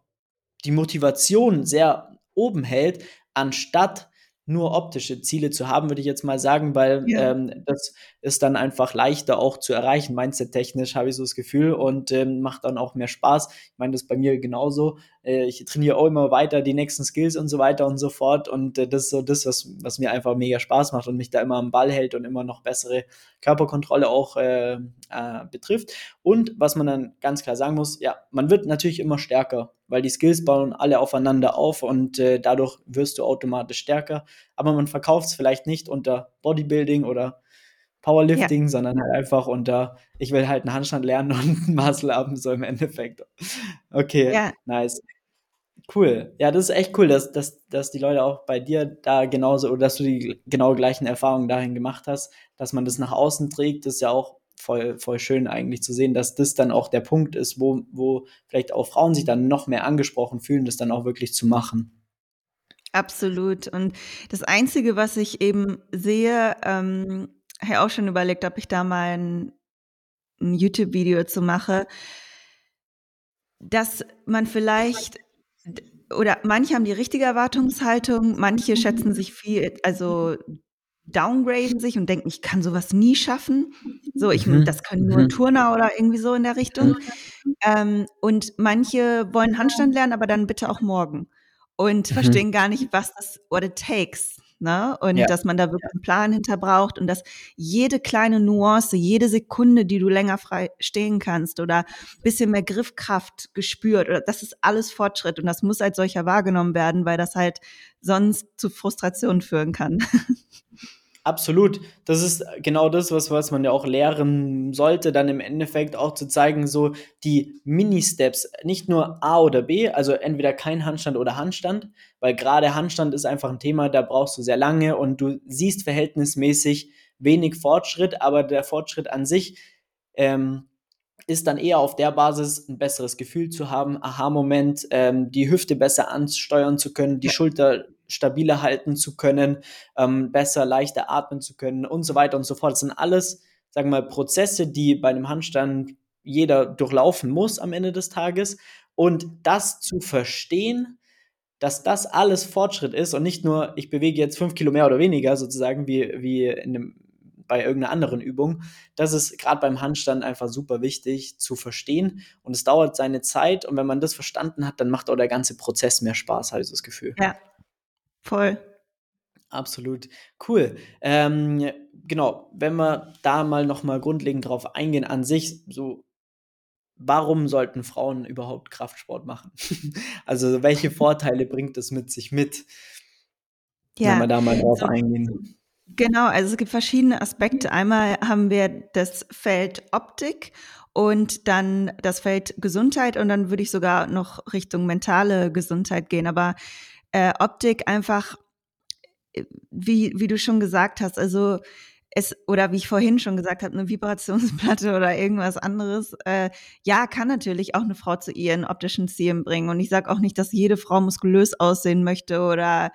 die Motivation sehr oben hält, anstatt nur optische Ziele zu haben, würde ich jetzt mal sagen, weil ja. ähm, das ist dann einfach leichter auch zu erreichen, mindset-technisch habe ich so das Gefühl und ähm, macht dann auch mehr Spaß. Ich meine, das ist bei mir genauso. Äh, ich trainiere auch immer weiter die nächsten Skills und so weiter und so fort und äh, das ist so das, was, was mir einfach mega Spaß macht und mich da immer am Ball hält und immer noch bessere Körperkontrolle auch äh, äh, betrifft. Und was man dann ganz klar sagen muss, ja, man wird natürlich immer stärker, weil die Skills bauen alle aufeinander auf und äh, dadurch wirst du automatisch stärker. Aber man verkauft es vielleicht nicht unter Bodybuilding oder Powerlifting, ja. sondern halt einfach unter, ich will halt einen Handstand lernen und einen Muscle haben, so im Endeffekt. Okay, ja. nice. Cool. Ja, das ist echt cool, dass, dass, dass die Leute auch bei dir da genauso, oder dass du die genau gleichen Erfahrungen dahin gemacht hast, dass man das nach außen trägt, das ist ja auch voll, voll schön eigentlich zu sehen, dass das dann auch der Punkt ist, wo, wo vielleicht auch Frauen sich dann noch mehr angesprochen fühlen, das dann auch wirklich zu machen. Absolut. Und das Einzige, was ich eben sehe, ähm, habe auch schon überlegt, ob ich da mal ein, ein YouTube-Video zu mache, dass man vielleicht oder manche haben die richtige Erwartungshaltung, manche schätzen sich viel, also downgraden sich und denken, ich kann sowas nie schaffen. So, ich, Mhm. das können nur Mhm. Turner oder irgendwie so in der Richtung. Ähm, und manche wollen Handstand lernen, aber dann bitte auch morgen. Und Mhm. verstehen gar nicht, was das, what it takes. Ne? Und Ja. dass man da wirklich einen Plan hinter braucht und dass jede kleine Nuance, jede Sekunde, die du länger frei stehen kannst oder bisschen mehr Griffkraft gespürt, oder das ist alles Fortschritt und das muss als solcher wahrgenommen werden, weil das halt sonst zu Frustration führen kann. Absolut. Das ist genau das, was, was man ja auch lehren sollte, dann im Endeffekt auch zu zeigen, so die Mini-Steps, nicht nur A oder B, also entweder kein Handstand oder Handstand, weil gerade Handstand ist einfach ein Thema, da brauchst du sehr lange und du siehst verhältnismäßig wenig Fortschritt, aber der Fortschritt an sich ähm, ist dann eher auf der Basis, ein besseres Gefühl zu haben, Aha-Moment, ähm, die Hüfte besser ansteuern zu können, die. Schulter stabiler halten zu können, ähm, besser, leichter atmen zu können und so weiter und so fort. Das sind alles, sagen wir mal, Prozesse, die bei einem Handstand jeder durchlaufen muss am Ende des Tages. Und das zu verstehen, dass das alles Fortschritt ist und nicht nur, ich bewege jetzt fünf Kilo mehr oder weniger, sozusagen, wie, wie in einem, bei irgendeiner anderen Übung. Das ist gerade beim Handstand einfach super wichtig zu verstehen. Und es dauert seine Zeit. Und wenn man das verstanden hat, dann macht auch der ganze Prozess mehr Spaß, habe ich das Gefühl. Ja, voll. Absolut. Cool. Ähm, genau, wenn wir da mal nochmal grundlegend drauf eingehen, an sich, so, warum sollten Frauen überhaupt Kraftsport machen? also, welche Vorteile bringt es mit sich mit? Wenn Ja, wir da mal drauf eingehen. genau, also es gibt verschiedene Aspekte. Einmal haben wir das Feld Optik und dann das Feld Gesundheit und dann würde ich sogar noch Richtung mentale Gesundheit gehen. Aber äh, Optik einfach, äh, wie, wie du schon gesagt hast, also es, oder wie ich vorhin schon gesagt habe, eine Vibrationsplatte oder irgendwas anderes, äh, ja, kann natürlich auch eine Frau zu ihren optischen Zielen bringen. Und ich sage auch nicht, dass jede Frau muskulös aussehen möchte oder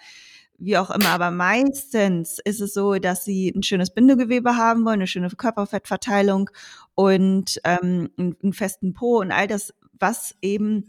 wie auch immer, aber meistens ist es so, dass sie ein schönes Bindegewebe haben wollen, eine schöne Körperfettverteilung und ähm, einen, einen festen Po und all das, was eben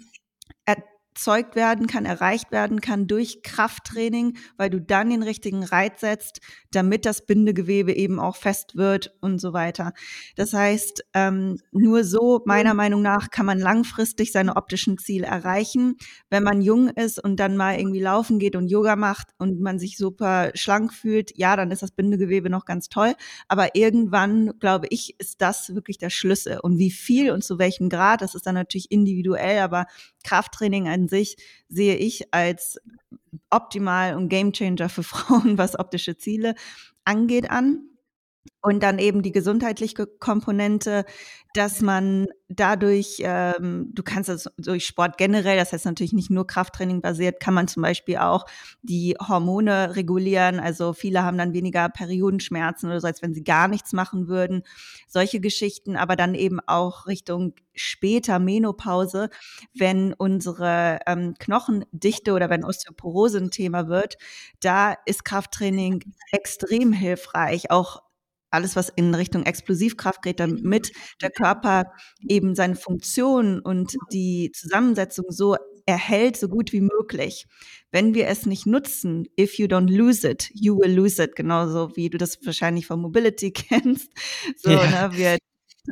erzeugt werden kann, erreicht werden kann durch Krafttraining, weil du dann den richtigen Reiz setzt, damit das Bindegewebe eben auch fest wird und so weiter. Das heißt, ähm, nur so, meiner Meinung nach, kann man langfristig seine optischen Ziele erreichen. Wenn man jung ist und dann mal irgendwie laufen geht und Yoga macht und man sich super schlank fühlt, ja, dann ist das Bindegewebe noch ganz toll. Aber irgendwann, glaube ich, ist das wirklich der Schlüssel. Und wie viel und zu welchem Grad, das ist dann natürlich individuell, aber Krafttraining an sich sehe ich als optimal und Gamechanger für Frauen, was optische Ziele angeht, an. Und dann eben die gesundheitliche Komponente, dass man dadurch, ähm, du kannst es durch Sport generell, das heißt natürlich nicht nur Krafttraining basiert, kann man zum Beispiel auch die Hormone regulieren. Also viele haben dann weniger Periodenschmerzen oder so, als wenn sie gar nichts machen würden. Solche Geschichten, aber dann eben auch Richtung später Menopause, wenn unsere ähm, Knochendichte oder wenn Osteoporose ein Thema wird, da ist Krafttraining extrem hilfreich, auch alles, was in Richtung Explosivkraft geht, damit der Körper eben seine Funktion und die Zusammensetzung so erhält, so gut wie möglich. Wenn wir es nicht nutzen, if you don't lose it, you will lose it, genauso wie du das wahrscheinlich von Mobility kennst. So, Ja. ne, wir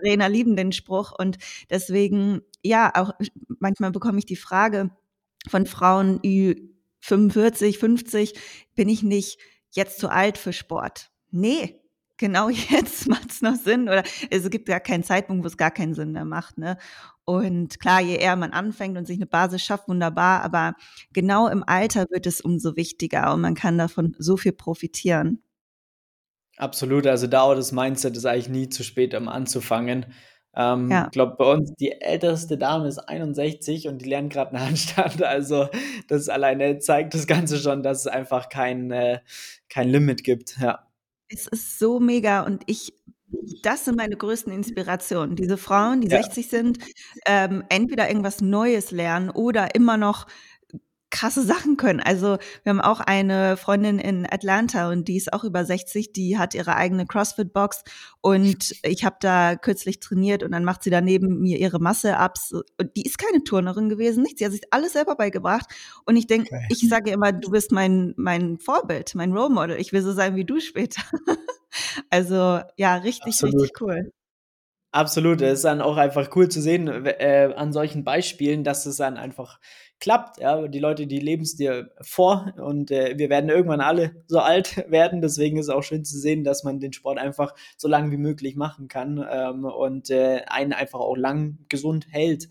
Trainer lieben den Spruch und deswegen, ja, auch manchmal bekomme ich die Frage von Frauen Ü 45, 50, bin ich nicht jetzt zu alt für Sport? Nee, genau jetzt macht es noch Sinn oder es gibt ja keinen Zeitpunkt, wo es gar keinen Sinn mehr macht. Ne? Und klar, je eher man anfängt und sich eine Basis schafft, wunderbar, aber genau im Alter wird es umso wichtiger und man kann davon so viel profitieren. Absolut, also da auch das Mindset ist eigentlich nie zu spät, um anzufangen. Ähm, Ja. Ich glaube, bei uns die älteste Dame ist 61 und die lernt gerade einen Handstand. Also das alleine zeigt das Ganze schon, dass es einfach kein, äh, kein Limit gibt. Ja. Es ist so mega und ich, das sind meine größten Inspirationen. Diese Frauen, die Ja. 60 sind, ähm, entweder irgendwas Neues lernen oder immer noch krasse Sachen können. Also wir haben auch eine Freundin in Atlanta und die ist auch über 60, die hat ihre eigene CrossFit-Box und ich habe da kürzlich trainiert und dann macht sie daneben mir ihre Masse-Ups und die ist keine Turnerin gewesen, nichts, sie hat sich alles selber beigebracht und ich denke, okay. ich sage immer, du bist mein, mein Vorbild, mein Role Model, ich will so sein wie du später. also ja, richtig, Absolut. richtig cool. Absolut, es ist dann auch einfach cool zu sehen äh, an solchen Beispielen, dass es dann einfach klappt. Ja, die Leute, die leben es dir vor und äh, wir werden irgendwann alle so alt werden. Deswegen ist es auch schön zu sehen, dass man den Sport einfach so lange wie möglich machen kann ähm, und äh, einen einfach auch lang gesund hält.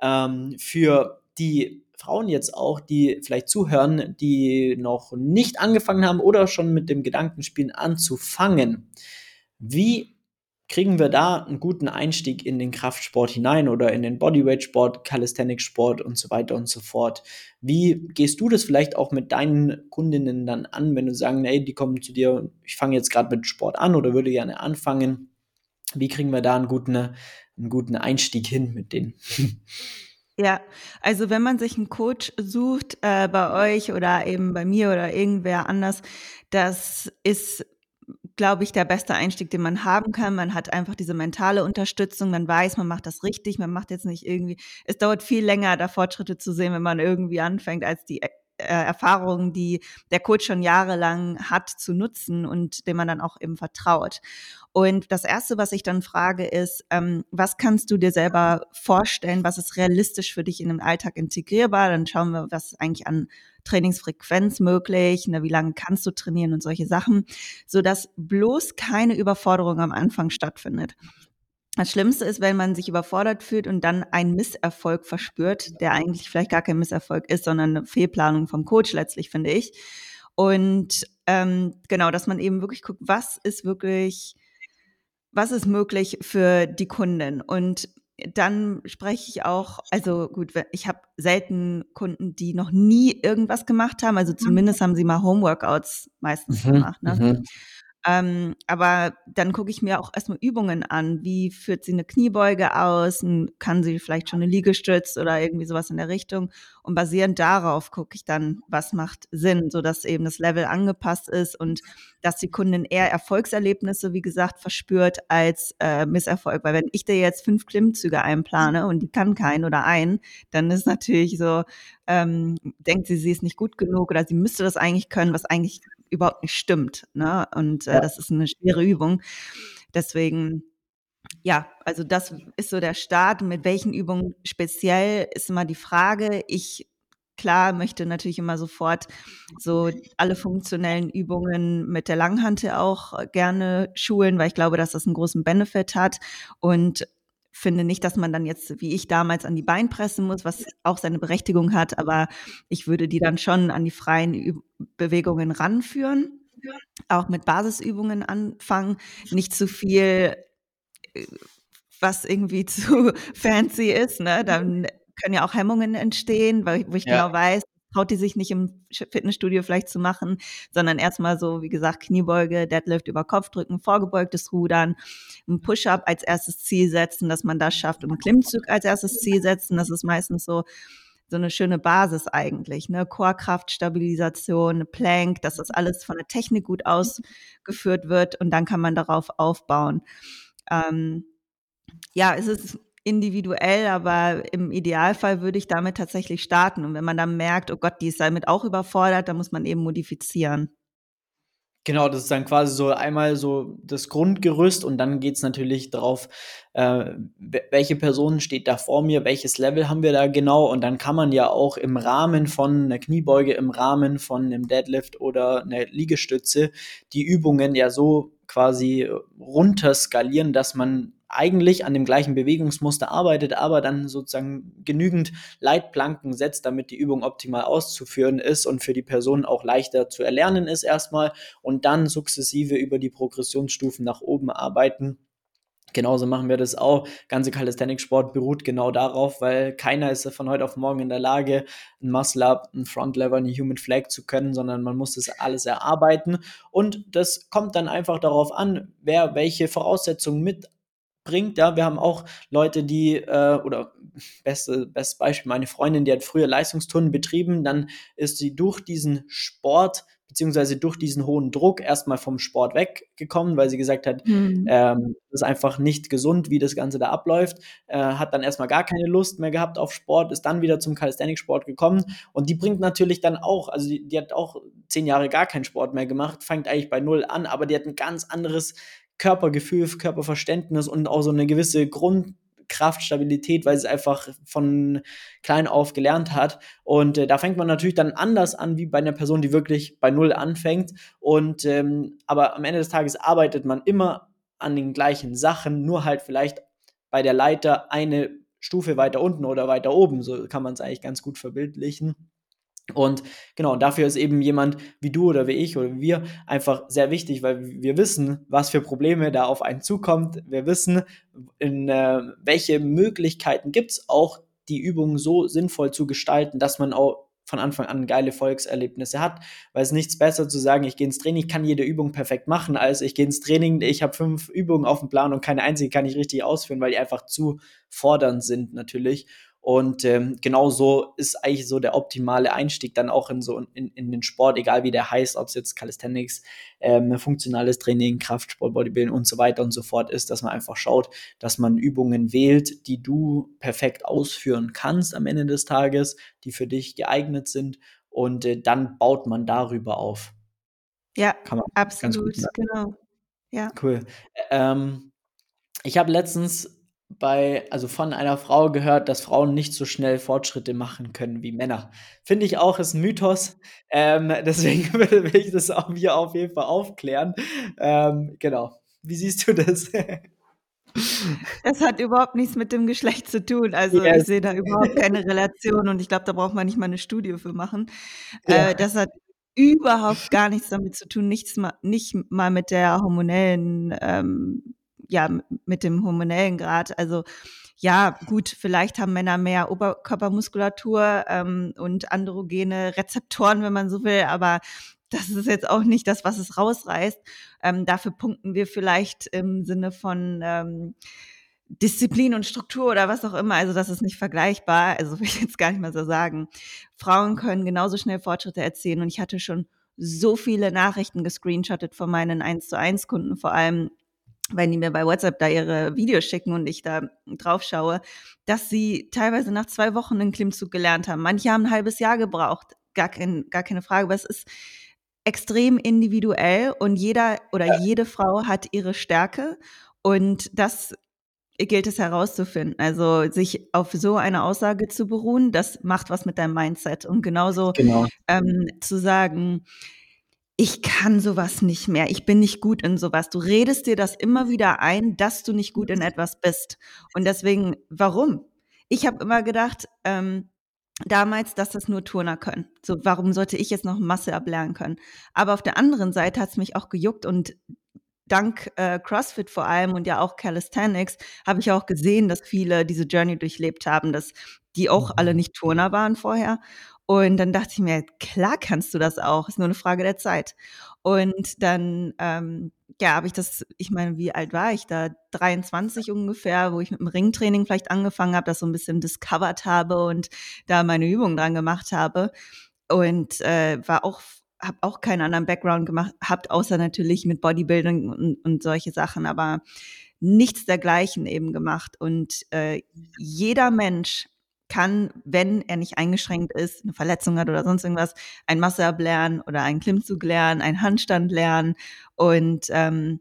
Ähm, für die Frauen jetzt auch, die vielleicht zuhören, die noch nicht angefangen haben oder schon mit dem Gedankenspielen anzufangen. Wie kriegen wir da einen guten Einstieg in den Kraftsport hinein oder in den Bodyweight-Sport, Calisthenics-Sport und so weiter und so fort. Wie gehst du das vielleicht auch mit deinen Kundinnen dann an, wenn du sagen, ey, die kommen zu dir, ich fange jetzt gerade mit Sport an oder würde gerne anfangen. Wie kriegen wir da einen guten, einen guten Einstieg hin mit denen? Ja, also wenn man sich einen Coach sucht äh, bei euch oder eben bei mir oder irgendwer anders, das ist glaube ich, der beste Einstieg, den man haben kann. Man hat einfach diese mentale Unterstützung, man weiß, man macht das richtig, man macht jetzt nicht irgendwie, es dauert viel länger, da Fortschritte zu sehen, wenn man irgendwie anfängt, als die Erfahrungen, die der Coach schon jahrelang hat, zu nutzen und dem man dann auch eben vertraut. Und das Erste, was ich dann frage, ist, ähm, was kannst du dir selber vorstellen, was ist realistisch für dich in den Alltag integrierbar? Dann schauen wir, was eigentlich an Trainingsfrequenz möglich, ne, wie lange kannst du trainieren und solche Sachen, so dass bloß keine Überforderung am Anfang stattfindet. Das Schlimmste ist, wenn man sich überfordert fühlt und dann einen Misserfolg verspürt, der eigentlich vielleicht gar kein Misserfolg ist, sondern eine Fehlplanung vom Coach letztlich, finde ich. Und ähm, genau, dass man eben wirklich guckt, was ist wirklich, was ist möglich für die Kunden. Und dann spreche ich auch, also gut, ich habe selten Kunden, die noch nie irgendwas gemacht haben. Also zumindest haben sie mal Homeworkouts meistens mhm, gemacht. Ne? Mhm. Ähm, aber dann gucke ich mir auch erstmal Übungen an. Wie führt sie eine Kniebeuge aus? Kann sie vielleicht schon eine Liegestütz oder irgendwie sowas in der Richtung? Und basierend darauf gucke ich dann, was macht Sinn, sodass eben das Level angepasst ist und dass die Kundin eher Erfolgserlebnisse, wie gesagt, verspürt als äh, Misserfolg. Weil wenn ich dir jetzt fünf Klimmzüge einplane und die kann keinen oder einen, dann ist natürlich so, ähm, denkt sie, sie ist nicht gut genug oder sie müsste das eigentlich können, was eigentlich überhaupt nicht stimmt. Ne? Und äh, das ist eine schwere Übung. Deswegen, ja, also das ist so der Start. Mit welchen Übungen speziell ist immer die Frage. Ich klar möchte natürlich immer sofort so alle funktionellen Übungen mit der Langhantel auch gerne schulen, weil ich glaube, dass das einen großen Benefit hat. Und finde nicht, dass man dann jetzt, wie ich damals, an die Beine pressen muss, was auch seine Berechtigung hat, aber ich würde die dann schon an die freien Üb Bewegungen ranführen, auch mit Basisübungen anfangen, nicht zu viel, äh, was irgendwie zu fancy ist, ne? Dann können ja auch Hemmungen entstehen, weil wo ich ja. genau weiß, traut die sich nicht im Fitnessstudio vielleicht zu machen, sondern erstmal so, wie gesagt, Kniebeuge, Deadlift über Kopfdrücken, vorgebeugtes Rudern, ein Push-up als erstes Ziel setzen, dass man das schafft und ein Klimmzug als erstes Ziel setzen. Das ist meistens so, so eine schöne Basis eigentlich, ne? Chorkraft, Stabilisation, Plank, dass das alles von der Technik gut ausgeführt wird und dann kann man darauf aufbauen. Ähm, ja, es ist individuell, aber im Idealfall würde ich damit tatsächlich starten. Und wenn man dann merkt, oh Gott, die ist damit auch überfordert, dann muss man eben modifizieren. Genau, das ist dann quasi so einmal so das Grundgerüst und dann geht es natürlich darauf, äh, welche Person steht da vor mir, welches Level haben wir da genau und dann kann man ja auch im Rahmen von einer Kniebeuge, im Rahmen von einem Deadlift oder einer Liegestütze die Übungen ja so quasi runterskalieren, dass man eigentlich an dem gleichen Bewegungsmuster arbeitet, aber dann sozusagen genügend Leitplanken setzt, damit die Übung optimal auszuführen ist und für die Person auch leichter zu erlernen ist erstmal und dann sukzessive über die Progressionsstufen nach oben arbeiten. Genauso machen wir das auch. Ganze Calisthenics-Sport beruht genau darauf, weil keiner ist von heute auf morgen in der Lage, ein Muscle-Up, ein Front-Lever, eine Human Flag zu können, sondern man muss das alles erarbeiten. Und das kommt dann einfach darauf an, wer welche Voraussetzungen mit bringt. Ja, wir haben auch Leute, die äh, oder beste, bestes Beispiel, meine Freundin, die hat früher Leistungsturnen betrieben, dann ist sie durch diesen Sport beziehungsweise durch diesen hohen Druck erstmal vom Sport weggekommen, weil sie gesagt hat, mhm. ähm, das ist einfach nicht gesund, wie das Ganze da abläuft, äh, hat dann erstmal gar keine Lust mehr gehabt auf Sport, ist dann wieder zum Calisthenics-Sport gekommen und die bringt natürlich dann auch, also die, die hat auch zehn Jahre gar keinen Sport mehr gemacht, fängt eigentlich bei null an, aber die hat ein ganz anderes Körpergefühl, Körperverständnis und auch so eine gewisse Grund Kraft, Stabilität, weil sie es einfach von klein auf gelernt hat. Und äh, da fängt man natürlich dann anders an, wie bei einer Person, die wirklich bei Null anfängt. Und ähm, aber am Ende des Tages arbeitet man immer an den gleichen Sachen, nur halt vielleicht bei der Leiter eine Stufe weiter unten oder weiter oben. So kann man es eigentlich ganz gut verbildlichen. Und genau, dafür ist eben jemand wie du oder wie ich oder wie wir einfach sehr wichtig, weil wir wissen, was für Probleme da auf einen zukommt. Wir wissen, in äh, welche Möglichkeiten gibt es auch, die Übungen so sinnvoll zu gestalten, dass man auch von Anfang an geile Volkserlebnisse hat, weil es nichts besser zu sagen, ich gehe ins Training, ich kann jede Übung perfekt machen, als ich gehe ins Training, ich habe fünf Übungen auf dem Plan und keine einzige kann ich richtig ausführen, weil die einfach zu fordernd sind natürlich. Und ähm, genau so ist eigentlich so der optimale Einstieg dann auch in so in, in den Sport, egal wie der heißt, ob es jetzt Calisthenics, ähm, funktionales Training, Kraftsport, Bodybuilding und so weiter und so fort ist, dass man einfach schaut, dass man Übungen wählt, die du perfekt ausführen kannst am Ende des Tages, die für dich geeignet sind und äh, dann baut man darüber auf. Ja, absolut, genau. Ja. Cool. Ähm, ich habe letztens bei, also von einer Frau gehört, dass Frauen nicht so schnell Fortschritte machen können wie Männer. Finde ich auch, ist ein Mythos. Ähm, deswegen will ich das auch hier auf jeden Fall aufklären. Ähm, genau. Wie siehst du das? Das hat überhaupt nichts mit dem Geschlecht zu tun. Also yes. ich sehe da überhaupt keine Relation und ich glaube, da braucht man nicht mal eine Studie für machen. Ja. Äh, das hat überhaupt gar nichts damit zu tun, nichts mal, nicht mal mit der hormonellen ähm, ja, mit dem hormonellen Grad. Also ja, gut, vielleicht haben Männer mehr Oberkörpermuskulatur ähm, und androgene Rezeptoren, wenn man so will, aber das ist jetzt auch nicht das, was es rausreißt. Ähm, dafür punkten wir vielleicht im Sinne von ähm, Disziplin und Struktur oder was auch immer. Also das ist nicht vergleichbar. Also will ich jetzt gar nicht mal so sagen. Frauen können genauso schnell Fortschritte erzielen und ich hatte schon so viele Nachrichten gescreenshottet von meinen 1 zu 1 Kunden, vor allem wenn die mir bei WhatsApp da ihre Videos schicken und ich da drauf schaue, dass sie teilweise nach zwei Wochen einen Klimmzug gelernt haben. Manche haben ein halbes Jahr gebraucht, gar, kein, gar keine Frage, aber es ist extrem individuell und jeder oder jede Frau hat ihre Stärke und das gilt es herauszufinden. Also sich auf so eine Aussage zu beruhen, das macht was mit deinem Mindset und genauso genau. ähm, zu sagen, ich kann sowas nicht mehr, ich bin nicht gut in sowas. Du redest dir das immer wieder ein, dass du nicht gut in etwas bist. Und deswegen, warum? Ich habe immer gedacht, ähm, damals, dass das nur Turner können. So, warum sollte ich jetzt noch Masse ablernen können? Aber auf der anderen Seite hat es mich auch gejuckt und dank äh, CrossFit vor allem und ja auch Calisthenics habe ich auch gesehen, dass viele diese Journey durchlebt haben, dass die auch alle mhm. nicht Turner waren vorher und dann dachte ich mir, klar kannst du das auch, ist nur eine Frage der Zeit. Und dann, ähm, ja, habe ich das, ich meine, wie alt war ich da? 23 ungefähr, wo ich mit dem Ringtraining vielleicht angefangen habe, das so ein bisschen discovered habe und da meine Übungen dran gemacht habe. Und äh, war auch habe auch keinen anderen Background gemacht, habt außer natürlich mit Bodybuilding und, und solche Sachen, aber nichts dergleichen eben gemacht. Und äh, jeder Mensch kann, wenn er nicht eingeschränkt ist, eine Verletzung hat oder sonst irgendwas, ein Muscle-Up lernen oder einen Klimmzug lernen, einen Handstand lernen. Und ähm,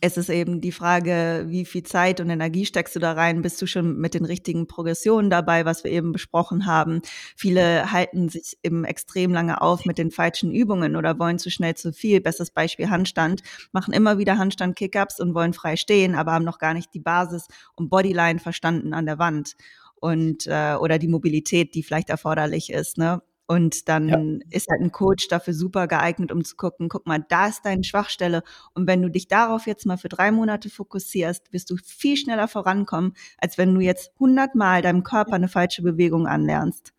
es ist eben die Frage, wie viel Zeit und Energie steckst du da rein? Bist du schon mit den richtigen Progressionen dabei, was wir eben besprochen haben? Viele halten sich eben extrem lange auf mit den falschen Übungen oder wollen zu schnell zu viel. Bestes Beispiel Handstand, machen immer wieder Handstand-Kickups und wollen frei stehen, aber haben noch gar nicht die Basis und Bodyline verstanden an der Wand und äh, oder die Mobilität, die vielleicht erforderlich ist, ne? Und dann ja. ist halt ein Coach dafür super geeignet, um zu gucken, guck mal, da ist deine Schwachstelle. Und wenn du dich darauf jetzt mal für drei Monate fokussierst, wirst du viel schneller vorankommen, als wenn du jetzt hundertmal deinem Körper eine falsche Bewegung anlernst.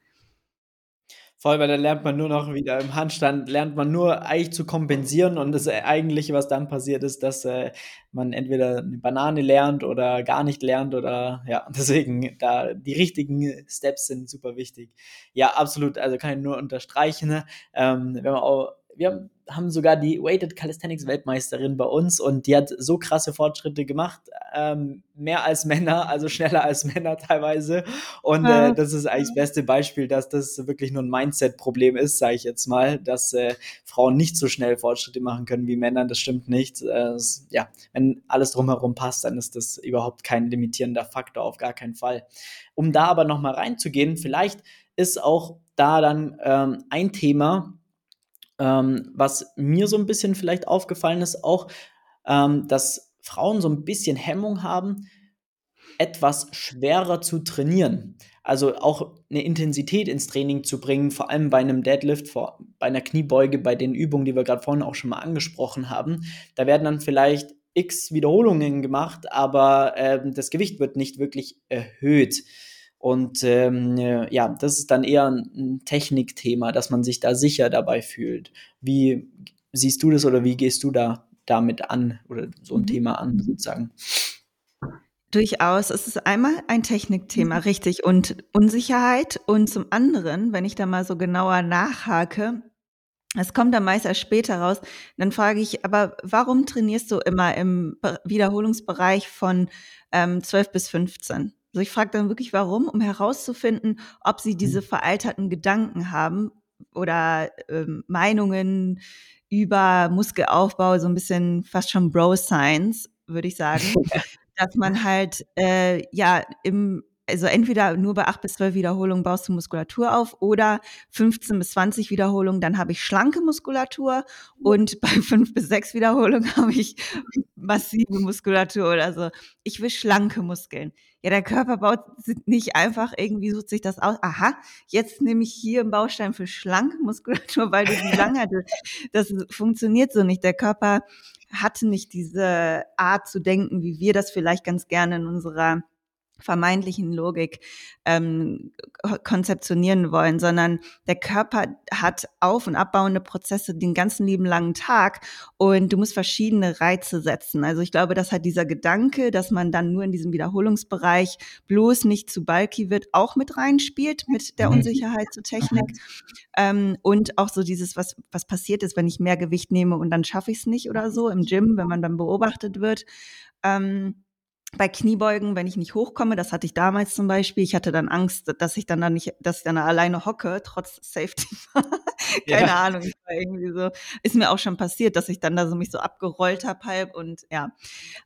Voll, weil dann lernt man nur noch wieder im Handstand, lernt man nur eigentlich zu kompensieren und das Eigentliche, was dann passiert ist, dass äh, man entweder eine Banane lernt oder gar nicht lernt oder ja, deswegen da die richtigen Steps sind super wichtig. Ja, absolut, also kann ich nur unterstreichen. Ne? Ähm, wenn man auch wir haben sogar die Weighted Calisthenics Weltmeisterin bei uns und die hat so krasse Fortschritte gemacht, ähm, mehr als Männer, also schneller als Männer teilweise. Und äh, das ist eigentlich das beste Beispiel, dass das wirklich nur ein Mindset-Problem ist, sage ich jetzt mal, dass äh, Frauen nicht so schnell Fortschritte machen können wie Männer. Das stimmt nicht. Äh, ja, wenn alles drumherum passt, dann ist das überhaupt kein limitierender Faktor, auf gar keinen Fall. Um da aber noch mal reinzugehen, vielleicht ist auch da dann ähm, ein Thema, ähm, was mir so ein bisschen vielleicht aufgefallen ist, auch, ähm, dass Frauen so ein bisschen Hemmung haben, etwas schwerer zu trainieren. Also auch eine Intensität ins Training zu bringen, vor allem bei einem Deadlift, vor, bei einer Kniebeuge, bei den Übungen, die wir gerade vorhin auch schon mal angesprochen haben. Da werden dann vielleicht x Wiederholungen gemacht, aber äh, das Gewicht wird nicht wirklich erhöht. Und ähm, ja, das ist dann eher ein Technikthema, dass man sich da sicher dabei fühlt. Wie siehst du das oder wie gehst du da damit an oder so ein mhm. Thema an sozusagen? Durchaus. Es ist einmal ein Technikthema, mhm. richtig, und Unsicherheit. Und zum anderen, wenn ich da mal so genauer nachhake, es kommt dann meist erst später raus, dann frage ich, aber warum trainierst du immer im Wiederholungsbereich von ähm, 12 bis 15? Also ich frage dann wirklich, warum, um herauszufinden, ob sie diese mhm. veralterten Gedanken haben oder ähm, Meinungen über Muskelaufbau, so ein bisschen fast schon Bro-Science, würde ich sagen, dass man halt äh, ja im also entweder nur bei 8 bis 12 Wiederholungen baust du Muskulatur auf oder 15 bis 20 Wiederholungen, dann habe ich schlanke Muskulatur und bei 5 bis 6 Wiederholungen habe ich massive Muskulatur oder so. Ich will schlanke Muskeln. Ja, der Körper baut nicht einfach irgendwie, sucht sich das aus. Aha, jetzt nehme ich hier einen Baustein für schlanke Muskulatur, weil du die lange hatte. Das funktioniert so nicht. Der Körper hatte nicht diese Art zu denken, wie wir das vielleicht ganz gerne in unserer vermeintlichen Logik ähm, konzeptionieren wollen, sondern der Körper hat auf- und abbauende Prozesse den ganzen lieben langen Tag und du musst verschiedene Reize setzen. Also ich glaube, dass halt dieser Gedanke, dass man dann nur in diesem Wiederholungsbereich bloß nicht zu bulky wird, auch mit reinspielt mit der mhm. Unsicherheit zur Technik ähm, und auch so dieses, was, was passiert ist, wenn ich mehr Gewicht nehme und dann schaffe ich es nicht oder so im Gym, wenn man dann beobachtet wird. Ähm, bei Kniebeugen, wenn ich nicht hochkomme, das hatte ich damals zum Beispiel, ich hatte dann Angst, dass ich dann da nicht, dass ich dann da alleine hocke, trotz Safety. Keine ja. Ahnung, ich war irgendwie so, ist mir auch schon passiert, dass ich dann da so mich so abgerollt habe halb und ja,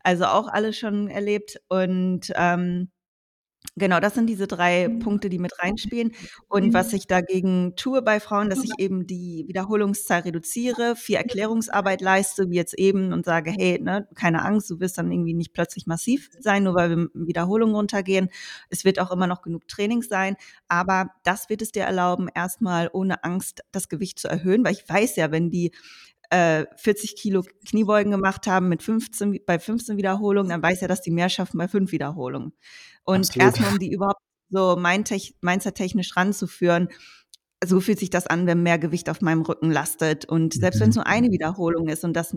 also auch alles schon erlebt und ähm, Genau, das sind diese drei mhm. Punkte, die mit reinspielen. Und was mhm. ich dagegen tue bei Frauen, dass ich eben die Wiederholungszahl reduziere, viel Erklärungsarbeit leiste, wie jetzt eben, und sage, hey, ne, keine Angst, du wirst dann irgendwie nicht plötzlich massiv sein, nur weil wir Wiederholungen runtergehen. Es wird auch immer noch genug Training sein, aber das wird es dir erlauben, erstmal ohne Angst das Gewicht zu erhöhen, weil ich weiß ja, wenn die 40 äh, Kilo Kniebeugen gemacht haben mit 15, bei 15 Wiederholungen, dann weiß er, dass die mehr schaffen bei 5 Wiederholungen. Und erstmal, um die überhaupt so mindset-technisch ranzuführen, so fühlt sich das an, wenn mehr Gewicht auf meinem Rücken lastet. Und selbst wenn es nur eine mhm. Wiederholung ist und das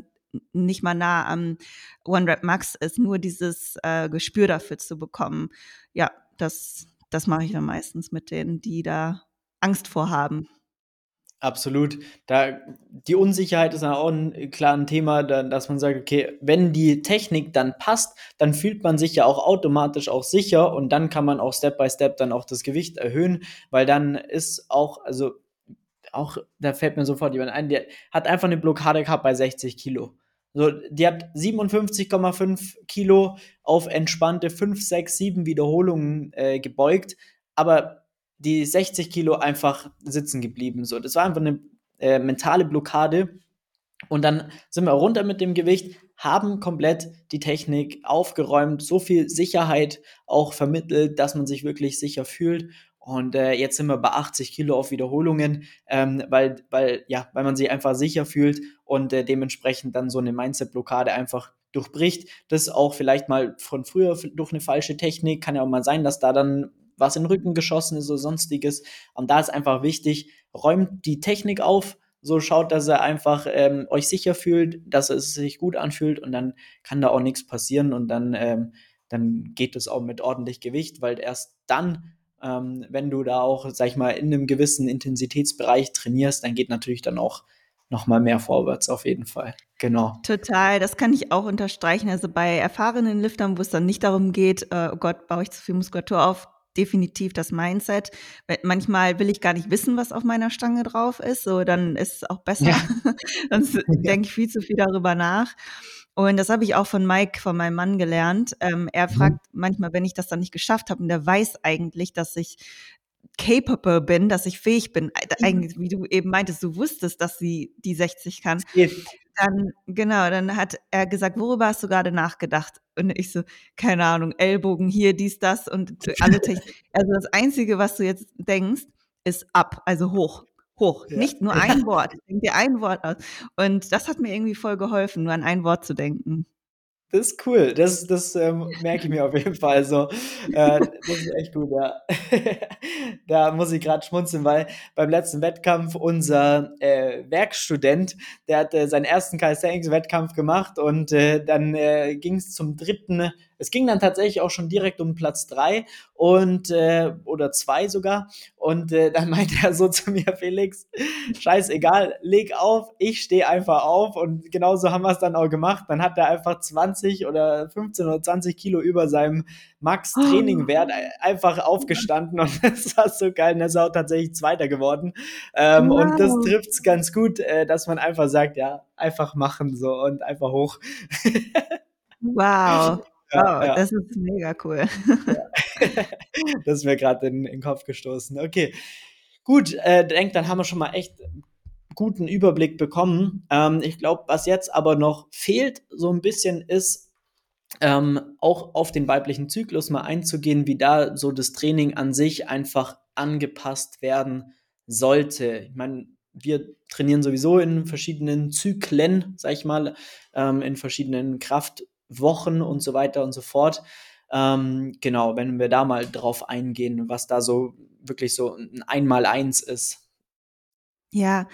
nicht mal nah am One Rep Max ist, nur dieses äh, Gespür dafür zu bekommen, ja, das, das mache ich dann meistens mit denen, die da Angst vorhaben. Absolut. Da, die Unsicherheit ist auch ein äh, klares Thema, dass man sagt, okay, wenn die Technik dann passt, dann fühlt man sich ja auch automatisch auch sicher und dann kann man auch Step by Step dann auch das Gewicht erhöhen, weil dann ist auch, also auch, da fällt mir sofort jemand ein, der hat einfach eine Blockade gehabt bei 60 Kilo. So, die hat 57,5 Kilo auf entspannte 5, 6, 7 Wiederholungen äh, gebeugt, aber die 60 Kilo einfach sitzen geblieben. So, das war einfach eine äh, mentale Blockade. Und dann sind wir runter mit dem Gewicht, haben komplett die Technik aufgeräumt, so viel Sicherheit auch vermittelt, dass man sich wirklich sicher fühlt. Und äh, jetzt sind wir bei 80 Kilo auf Wiederholungen, ähm, weil, weil, ja, weil man sich einfach sicher fühlt und äh, dementsprechend dann so eine Mindset-Blockade einfach durchbricht. Das auch vielleicht mal von früher durch eine falsche Technik. Kann ja auch mal sein, dass da dann was in den Rücken geschossen ist oder sonstiges. Und da ist einfach wichtig, räumt die Technik auf, so schaut, dass er einfach ähm, euch sicher fühlt, dass es sich gut anfühlt und dann kann da auch nichts passieren und dann, ähm, dann geht es auch mit ordentlich Gewicht, weil erst dann, ähm, wenn du da auch, sag ich mal, in einem gewissen Intensitätsbereich trainierst, dann geht natürlich dann auch noch mal mehr vorwärts auf jeden Fall. Genau. Total, das kann ich auch unterstreichen. Also bei erfahrenen Liftern, wo es dann nicht darum geht, äh, oh Gott, baue ich zu viel Muskulatur auf, definitiv das Mindset. Manchmal will ich gar nicht wissen, was auf meiner Stange drauf ist, so dann ist es auch besser. Ja. Sonst ja. denke ich viel zu viel darüber nach. Und das habe ich auch von Mike, von meinem Mann gelernt. Ähm, er mhm. fragt mhm. manchmal, wenn ich das dann nicht geschafft habe, und der weiß eigentlich, dass ich capable bin, dass ich fähig bin. Mhm. Eigentlich, wie du eben meintest, du wusstest, dass sie die 60 kann. Dann, genau, dann hat er gesagt, worüber hast du gerade nachgedacht? Und ich so, keine Ahnung, Ellbogen hier, dies, das und alle Technik. Also das Einzige, was du jetzt denkst, ist ab, also hoch. Hoch. Ja. Nicht nur ein Wort. Denk dir ein Wort aus. Und das hat mir irgendwie voll geholfen, nur an ein Wort zu denken. Das ist cool. Das, das ähm, merke ich mir auf jeden Fall. Also, äh, das ist echt gut, ja. da muss ich gerade schmunzeln, weil beim letzten Wettkampf unser äh, Werkstudent, der hat äh, seinen ersten Calisthenics-Wettkampf gemacht und äh, dann äh, ging es zum dritten es ging dann tatsächlich auch schon direkt um Platz drei und äh, oder zwei sogar. Und äh, dann meinte er so zu mir, Felix, scheißegal, leg auf, ich stehe einfach auf. Und genauso haben wir es dann auch gemacht. Dann hat er einfach 20 oder 15 oder 20 Kilo über seinem Max-Training-Wert einfach aufgestanden und das war so geil. Und er ist auch tatsächlich Zweiter geworden. Ähm, wow. Und das trifft es ganz gut, äh, dass man einfach sagt, ja, einfach machen so und einfach hoch. wow. Ja, oh, ja. das ist mega cool. Das ist mir gerade in, in, den Kopf gestoßen. Okay, gut, äh, denk, dann haben wir schon mal echt guten Überblick bekommen. Ähm, ich glaube, was jetzt aber noch fehlt, so ein bisschen ist, ähm, auch auf den weiblichen Zyklus mal einzugehen, wie da so das Training an sich einfach angepasst werden sollte. Ich meine, wir trainieren sowieso in verschiedenen Zyklen, sag ich mal, ähm, in verschiedenen Kraft- Wochen und so weiter und so fort. Ähm, genau, wenn wir da mal drauf eingehen, was da so wirklich so ein Einmaleins ist. Ja,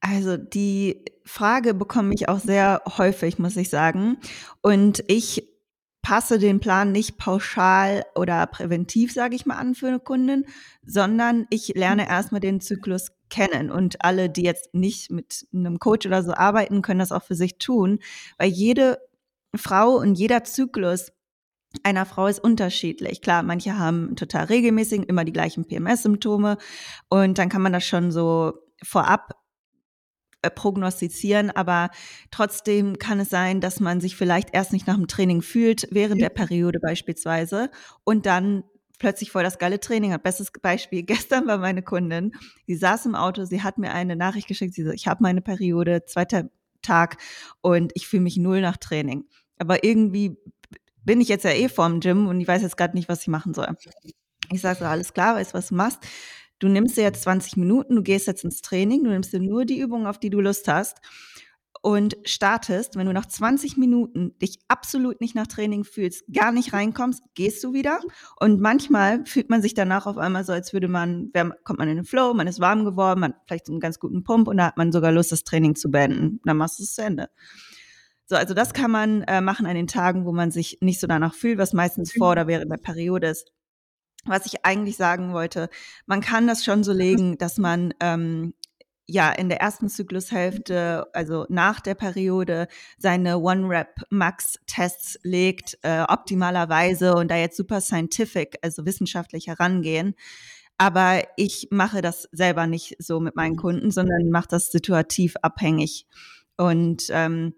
also die Frage bekomme ich auch sehr häufig, muss ich sagen. Und ich passe den Plan nicht pauschal oder präventiv, sage ich mal, an für eine Kundin, sondern ich lerne erstmal den Zyklus kennen. Und alle, die jetzt nicht mit einem Coach oder so arbeiten, können das auch für sich tun, weil jede Frau und jeder Zyklus einer Frau ist unterschiedlich. Klar, manche haben total regelmäßig immer die gleichen PMS-Symptome und dann kann man das schon so vorab äh, prognostizieren, aber trotzdem kann es sein, dass man sich vielleicht erst nicht nach dem Training fühlt, während der Periode beispielsweise, und dann plötzlich voll das geile Training hat. Bestes Beispiel, gestern war meine Kundin, sie saß im Auto, sie hat mir eine Nachricht geschickt, sie so, ich habe meine Periode, zweiter Tag und ich fühle mich null nach Training aber irgendwie bin ich jetzt ja eh vorm Gym und ich weiß jetzt gerade nicht, was ich machen soll. Ich sage so, alles klar, weißt was du machst? Du nimmst dir jetzt 20 Minuten, du gehst jetzt ins Training, du nimmst dir nur die Übungen, auf die du Lust hast und startest, wenn du nach 20 Minuten dich absolut nicht nach Training fühlst, gar nicht reinkommst, gehst du wieder. Und manchmal fühlt man sich danach auf einmal so, als würde man, kommt man in den Flow, man ist warm geworden, man hat vielleicht einen ganz guten Pump und da hat man sogar Lust, das Training zu beenden. Dann machst du es zu Ende. So, also das kann man äh, machen an den Tagen, wo man sich nicht so danach fühlt, was meistens vor oder während der Periode ist. Was ich eigentlich sagen wollte, man kann das schon so legen, dass man ähm, ja in der ersten Zyklushälfte, also nach der Periode, seine One-Rep-Max-Tests legt, äh, optimalerweise und da jetzt super scientific, also wissenschaftlich herangehen. Aber ich mache das selber nicht so mit meinen Kunden, sondern mache das situativ abhängig. Und ähm,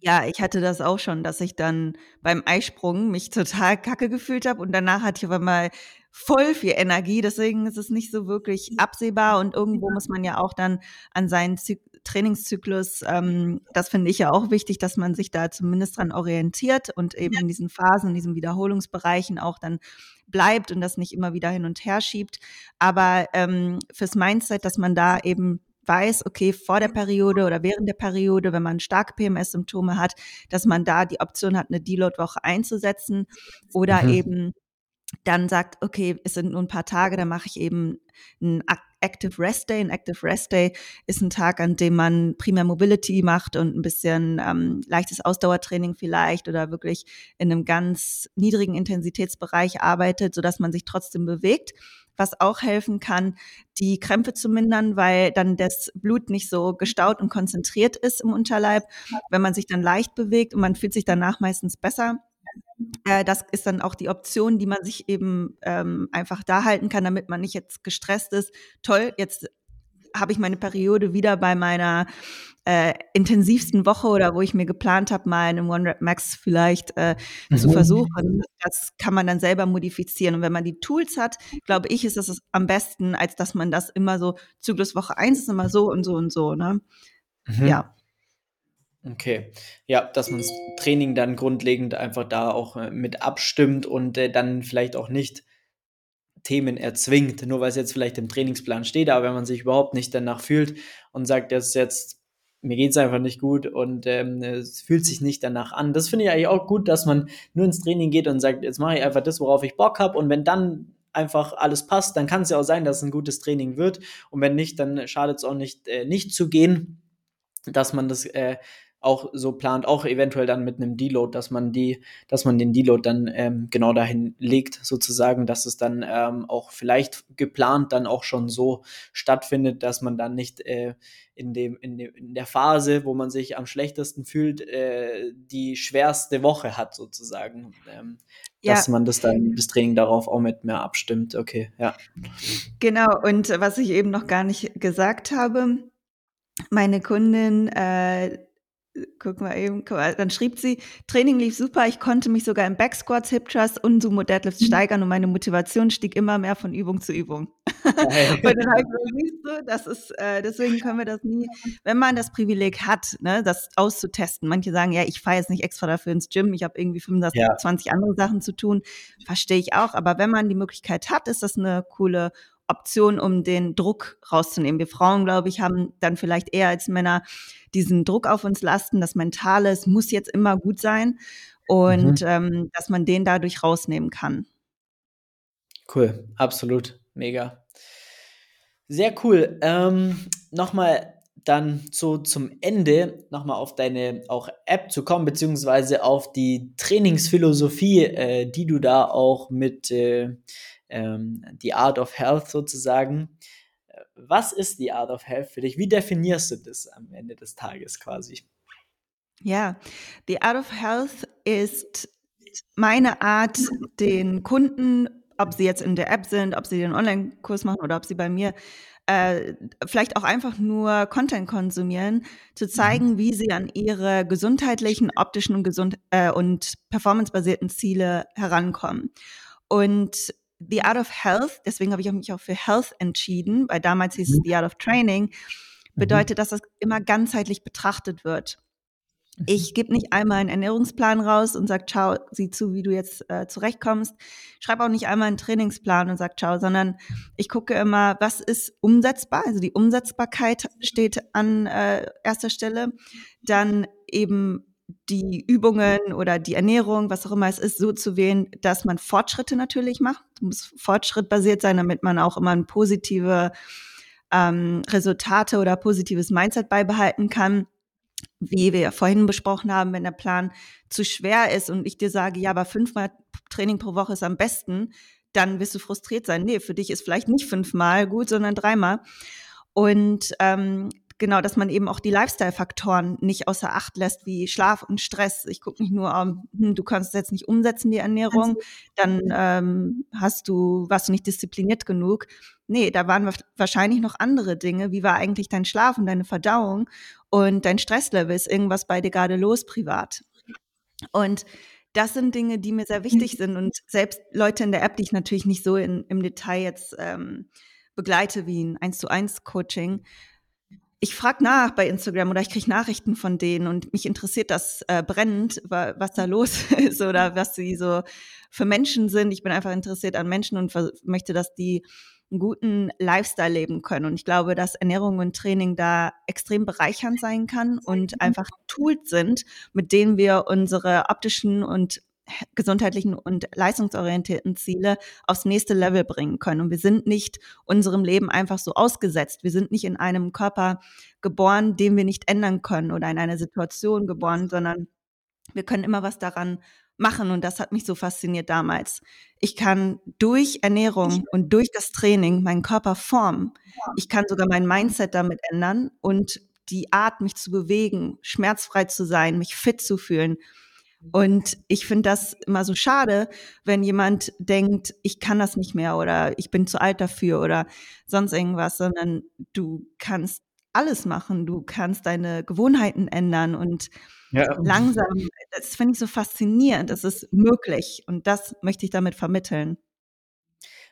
ja, ich hatte das auch schon, dass ich dann beim Eisprung mich total kacke gefühlt habe und danach hatte ich aber mal voll viel Energie. Deswegen ist es nicht so wirklich absehbar und irgendwo muss man ja auch dann an seinen Zy Trainingszyklus, ähm, das finde ich ja auch wichtig, dass man sich da zumindest dran orientiert und eben in diesen Phasen, in diesen Wiederholungsbereichen auch dann bleibt und das nicht immer wieder hin und her schiebt. Aber ähm, fürs Mindset, dass man da eben weiß, okay, vor der Periode oder während der Periode, wenn man starke PMS-Symptome hat, dass man da die Option hat, eine Deload-Woche einzusetzen oder mhm. eben dann sagt, okay, es sind nur ein paar Tage, dann mache ich eben ein Active Rest Day. Ein Active Rest Day ist ein Tag, an dem man primär Mobility macht und ein bisschen ähm, leichtes Ausdauertraining vielleicht oder wirklich in einem ganz niedrigen Intensitätsbereich arbeitet, sodass man sich trotzdem bewegt. Was auch helfen kann, die Krämpfe zu mindern, weil dann das Blut nicht so gestaut und konzentriert ist im Unterleib. Wenn man sich dann leicht bewegt und man fühlt sich danach meistens besser, äh, das ist dann auch die Option, die man sich eben ähm, einfach da halten kann, damit man nicht jetzt gestresst ist. Toll, jetzt habe ich meine Periode wieder bei meiner äh, intensivsten Woche oder wo ich mir geplant habe, mal einen One Rep Max vielleicht äh, mhm. zu versuchen. Das kann man dann selber modifizieren. Und wenn man die Tools hat, glaube ich, ist das am besten, als dass man das immer so, Zykluswoche 1 ist immer so und so und so. Ne? Mhm. Ja. Okay, ja, dass man das Training dann grundlegend einfach da auch äh, mit abstimmt und äh, dann vielleicht auch nicht Themen erzwingt, nur weil es jetzt vielleicht im Trainingsplan steht, aber wenn man sich überhaupt nicht danach fühlt und sagt, das ist jetzt, mir geht es einfach nicht gut und ähm, es fühlt sich nicht danach an. Das finde ich eigentlich auch gut, dass man nur ins Training geht und sagt, jetzt mache ich einfach das, worauf ich Bock habe und wenn dann einfach alles passt, dann kann es ja auch sein, dass es ein gutes Training wird und wenn nicht, dann schadet es auch nicht, äh, nicht zu gehen, dass man das äh, auch so plant, auch eventuell dann mit einem Deload, dass man die, dass man den Deload dann ähm, genau dahin legt, sozusagen, dass es dann ähm, auch vielleicht geplant dann auch schon so stattfindet, dass man dann nicht äh, in, dem, in, dem, in der Phase, wo man sich am schlechtesten fühlt, äh, die schwerste Woche hat, sozusagen. Ähm, ja. Dass man das dann, das Training darauf auch mit mehr abstimmt. Okay, ja. Genau, und was ich eben noch gar nicht gesagt habe, meine Kundin äh, guck mal eben, dann schrieb sie, Training lief super, ich konnte mich sogar im Backsquats, Hip Thrust und Sumo Deadlifts mhm. steigern und meine Motivation stieg immer mehr von Übung zu Übung. und dann habe ich so, siehst du, das ist, äh, deswegen können wir das nie, wenn man das Privileg hat, ne, das auszutesten. Manche sagen, ja, ich fahre jetzt nicht extra dafür ins Gym, ich habe irgendwie 25, ja. 20 andere Sachen zu tun, verstehe ich auch, aber wenn man die Möglichkeit hat, ist das eine coole Option, um den Druck rauszunehmen. Wir Frauen, glaube ich, haben dann vielleicht eher als Männer diesen Druck auf uns lasten, das Mentale, es muss jetzt immer gut sein und mhm. ähm, dass man den dadurch rausnehmen kann. Cool, absolut, mega. Sehr cool. Ähm, nochmal dann so zum Ende nochmal auf deine auch App zu kommen, beziehungsweise auf die Trainingsphilosophie, äh, die du da auch mit äh, ähm, die Art of Health sozusagen. Was ist die Art of Health für dich? Wie definierst du das am Ende des Tages quasi? Ja, die Art of Health ist meine Art, den Kunden, ob sie jetzt in der App sind, ob sie den Online-Kurs machen oder ob sie bei mir äh, vielleicht auch einfach nur Content konsumieren, zu mhm. zeigen, wie sie an ihre gesundheitlichen, optischen und, gesund äh, und performancebasierten Ziele herankommen. Und The Art of Health, deswegen habe ich mich auch für Health entschieden, weil damals hieß es mhm. The Art of Training, mhm. bedeutet, dass das immer ganzheitlich betrachtet wird. Ich mhm. gebe nicht einmal einen Ernährungsplan raus und sage, ciao, sieh zu, wie du jetzt äh, zurechtkommst. Schreibe auch nicht einmal einen Trainingsplan und sage, ciao, sondern ich gucke immer, was ist umsetzbar. Also die Umsetzbarkeit steht an äh, erster Stelle. Dann eben die Übungen oder die Ernährung, was auch immer es ist, so zu wählen, dass man Fortschritte natürlich macht. Es muss fortschrittbasiert sein, damit man auch immer ein positive ähm, Resultate oder positives Mindset beibehalten kann. Wie wir ja vorhin besprochen haben, wenn der Plan zu schwer ist und ich dir sage, ja, aber fünfmal Training pro Woche ist am besten, dann wirst du frustriert sein. Nee, für dich ist vielleicht nicht fünfmal gut, sondern dreimal. Und ähm, genau, dass man eben auch die Lifestyle-Faktoren nicht außer Acht lässt, wie Schlaf und Stress. Ich gucke nicht nur, um, hm, du kannst es jetzt nicht umsetzen, die Ernährung, dann ähm, hast du, warst du nicht diszipliniert genug. Nee, da waren wahrscheinlich noch andere Dinge. Wie war eigentlich dein Schlaf und deine Verdauung und dein Stresslevel? Ist irgendwas bei dir gerade los privat? Und das sind Dinge, die mir sehr wichtig sind. Und selbst Leute in der App, die ich natürlich nicht so in, im Detail jetzt ähm, begleite wie ein 1 zu 1 Coaching, ich frage nach bei Instagram oder ich kriege Nachrichten von denen und mich interessiert das äh, brennend, was da los ist oder was sie so für Menschen sind. Ich bin einfach interessiert an Menschen und möchte, dass die einen guten Lifestyle leben können. Und ich glaube, dass Ernährung und Training da extrem bereichernd sein kann und einfach Tools sind, mit denen wir unsere optischen und gesundheitlichen und leistungsorientierten Ziele aufs nächste Level bringen können. Und wir sind nicht unserem Leben einfach so ausgesetzt. Wir sind nicht in einem Körper geboren, den wir nicht ändern können oder in einer Situation geboren, sondern wir können immer was daran machen. Und das hat mich so fasziniert damals. Ich kann durch Ernährung und durch das Training meinen Körper formen. Ich kann sogar mein Mindset damit ändern und die Art, mich zu bewegen, schmerzfrei zu sein, mich fit zu fühlen. Und ich finde das immer so schade, wenn jemand denkt, ich kann das nicht mehr oder ich bin zu alt dafür oder sonst irgendwas, sondern du kannst alles machen. Du kannst deine Gewohnheiten ändern und ja. langsam, das finde ich so faszinierend. Das ist möglich und das möchte ich damit vermitteln.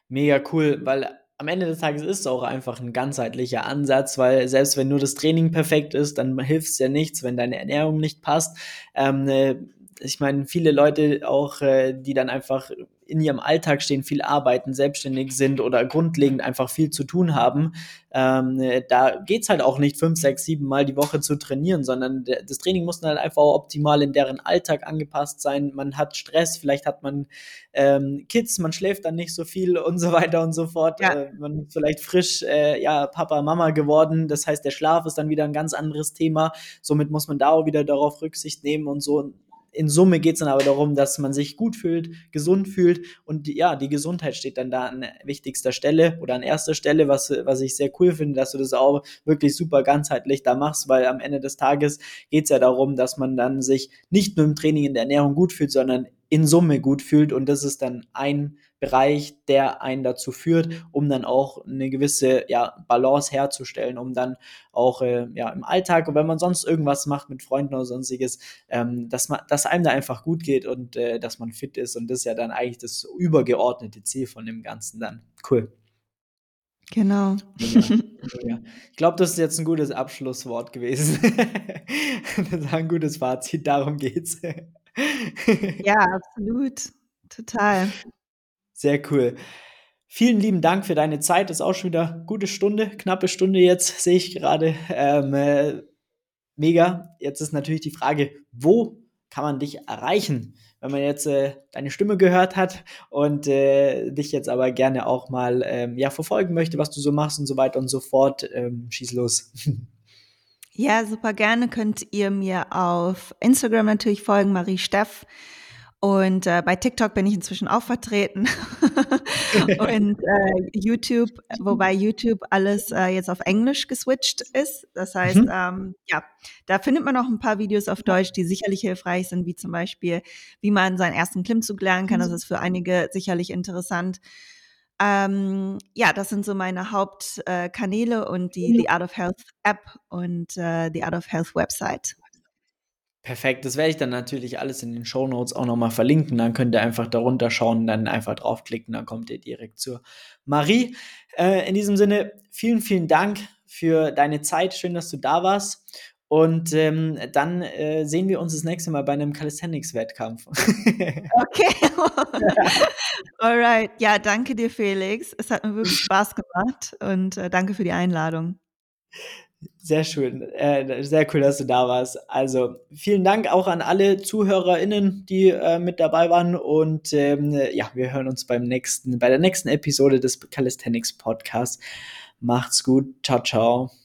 Mega cool, weil am Ende des Tages ist es auch einfach ein ganzheitlicher Ansatz, weil selbst wenn nur das Training perfekt ist, dann hilft es ja nichts, wenn deine Ernährung nicht passt. Ähm, äh, ich meine, viele Leute auch, äh, die dann einfach in ihrem Alltag stehen, viel arbeiten, selbstständig sind oder grundlegend einfach viel zu tun haben, ähm, da geht's halt auch nicht fünf, sechs, sieben Mal die Woche zu trainieren, sondern das Training muss dann halt einfach optimal in deren Alltag angepasst sein. Man hat Stress, vielleicht hat man ähm, Kids, man schläft dann nicht so viel und so weiter und so fort. Ja. Äh, man ist vielleicht frisch, äh, ja, Papa, Mama geworden. Das heißt, der Schlaf ist dann wieder ein ganz anderes Thema. Somit muss man da auch wieder darauf Rücksicht nehmen und so in Summe geht es dann aber darum, dass man sich gut fühlt, gesund fühlt und die, ja, die Gesundheit steht dann da an wichtigster Stelle oder an erster Stelle, was, was ich sehr cool finde, dass du das auch wirklich super ganzheitlich da machst, weil am Ende des Tages geht es ja darum, dass man dann sich nicht nur im Training in der Ernährung gut fühlt, sondern in Summe gut fühlt und das ist dann ein Bereich, der einen dazu führt, um dann auch eine gewisse ja, Balance herzustellen, um dann auch äh, ja, im Alltag, wenn man sonst irgendwas macht mit Freunden oder sonstiges, ähm, dass, man, dass einem da einfach gut geht und äh, dass man fit ist und das ist ja dann eigentlich das übergeordnete Ziel von dem Ganzen dann. Cool. Genau. Ja, Ich glaube, das ist jetzt ein gutes Abschlusswort gewesen. das ist ein gutes Fazit, darum geht's. ja, absolut. Total. Sehr cool. Vielen lieben Dank für deine Zeit. Das ist auch schon wieder eine gute Stunde, knappe Stunde jetzt, sehe ich gerade. Ähm, äh, mega. Jetzt ist natürlich die Frage, wo kann man dich erreichen? Wenn man jetzt äh, deine Stimme gehört hat und äh, dich jetzt aber gerne auch mal ähm, ja, verfolgen möchte, was du so machst und so weiter und so fort, ähm, schieß los. Ja, super gerne könnt ihr mir auf Instagram natürlich folgen, Marie Steff. Und äh, bei TikTok bin ich inzwischen auch vertreten. und äh, YouTube, wobei YouTube alles äh, jetzt auf Englisch geswitcht ist. Das heißt, mhm. ähm, ja, da findet man auch ein paar Videos auf Deutsch, die sicherlich hilfreich sind, wie zum Beispiel, wie man seinen ersten Klimmzug lernen kann. Das mhm. ist für einige sicherlich interessant. Ähm, ja, das sind so meine Hauptkanäle und die, die Art of Health App und äh, die Art of Health Website. Perfekt, das werde ich dann natürlich alles in den Show Notes auch nochmal verlinken. Dann könnt ihr einfach darunter schauen, dann einfach draufklicken, dann kommt ihr direkt zur Marie. Äh, in diesem Sinne, vielen, vielen Dank für deine Zeit. Schön, dass du da warst. Und ähm, dann äh, sehen wir uns das nächste Mal bei einem Calisthenics-Wettkampf. okay. Alright. Ja, danke dir, Felix. Es hat mir wirklich Spaß gemacht und äh, danke für die Einladung. Sehr schön, äh, sehr cool, dass du da warst. Also vielen Dank auch an alle ZuhörerInnen, die äh, mit dabei waren. Und ähm, ja, wir hören uns beim nächsten, bei der nächsten Episode des Calisthenics Podcasts. Macht's gut. Ciao, ciao.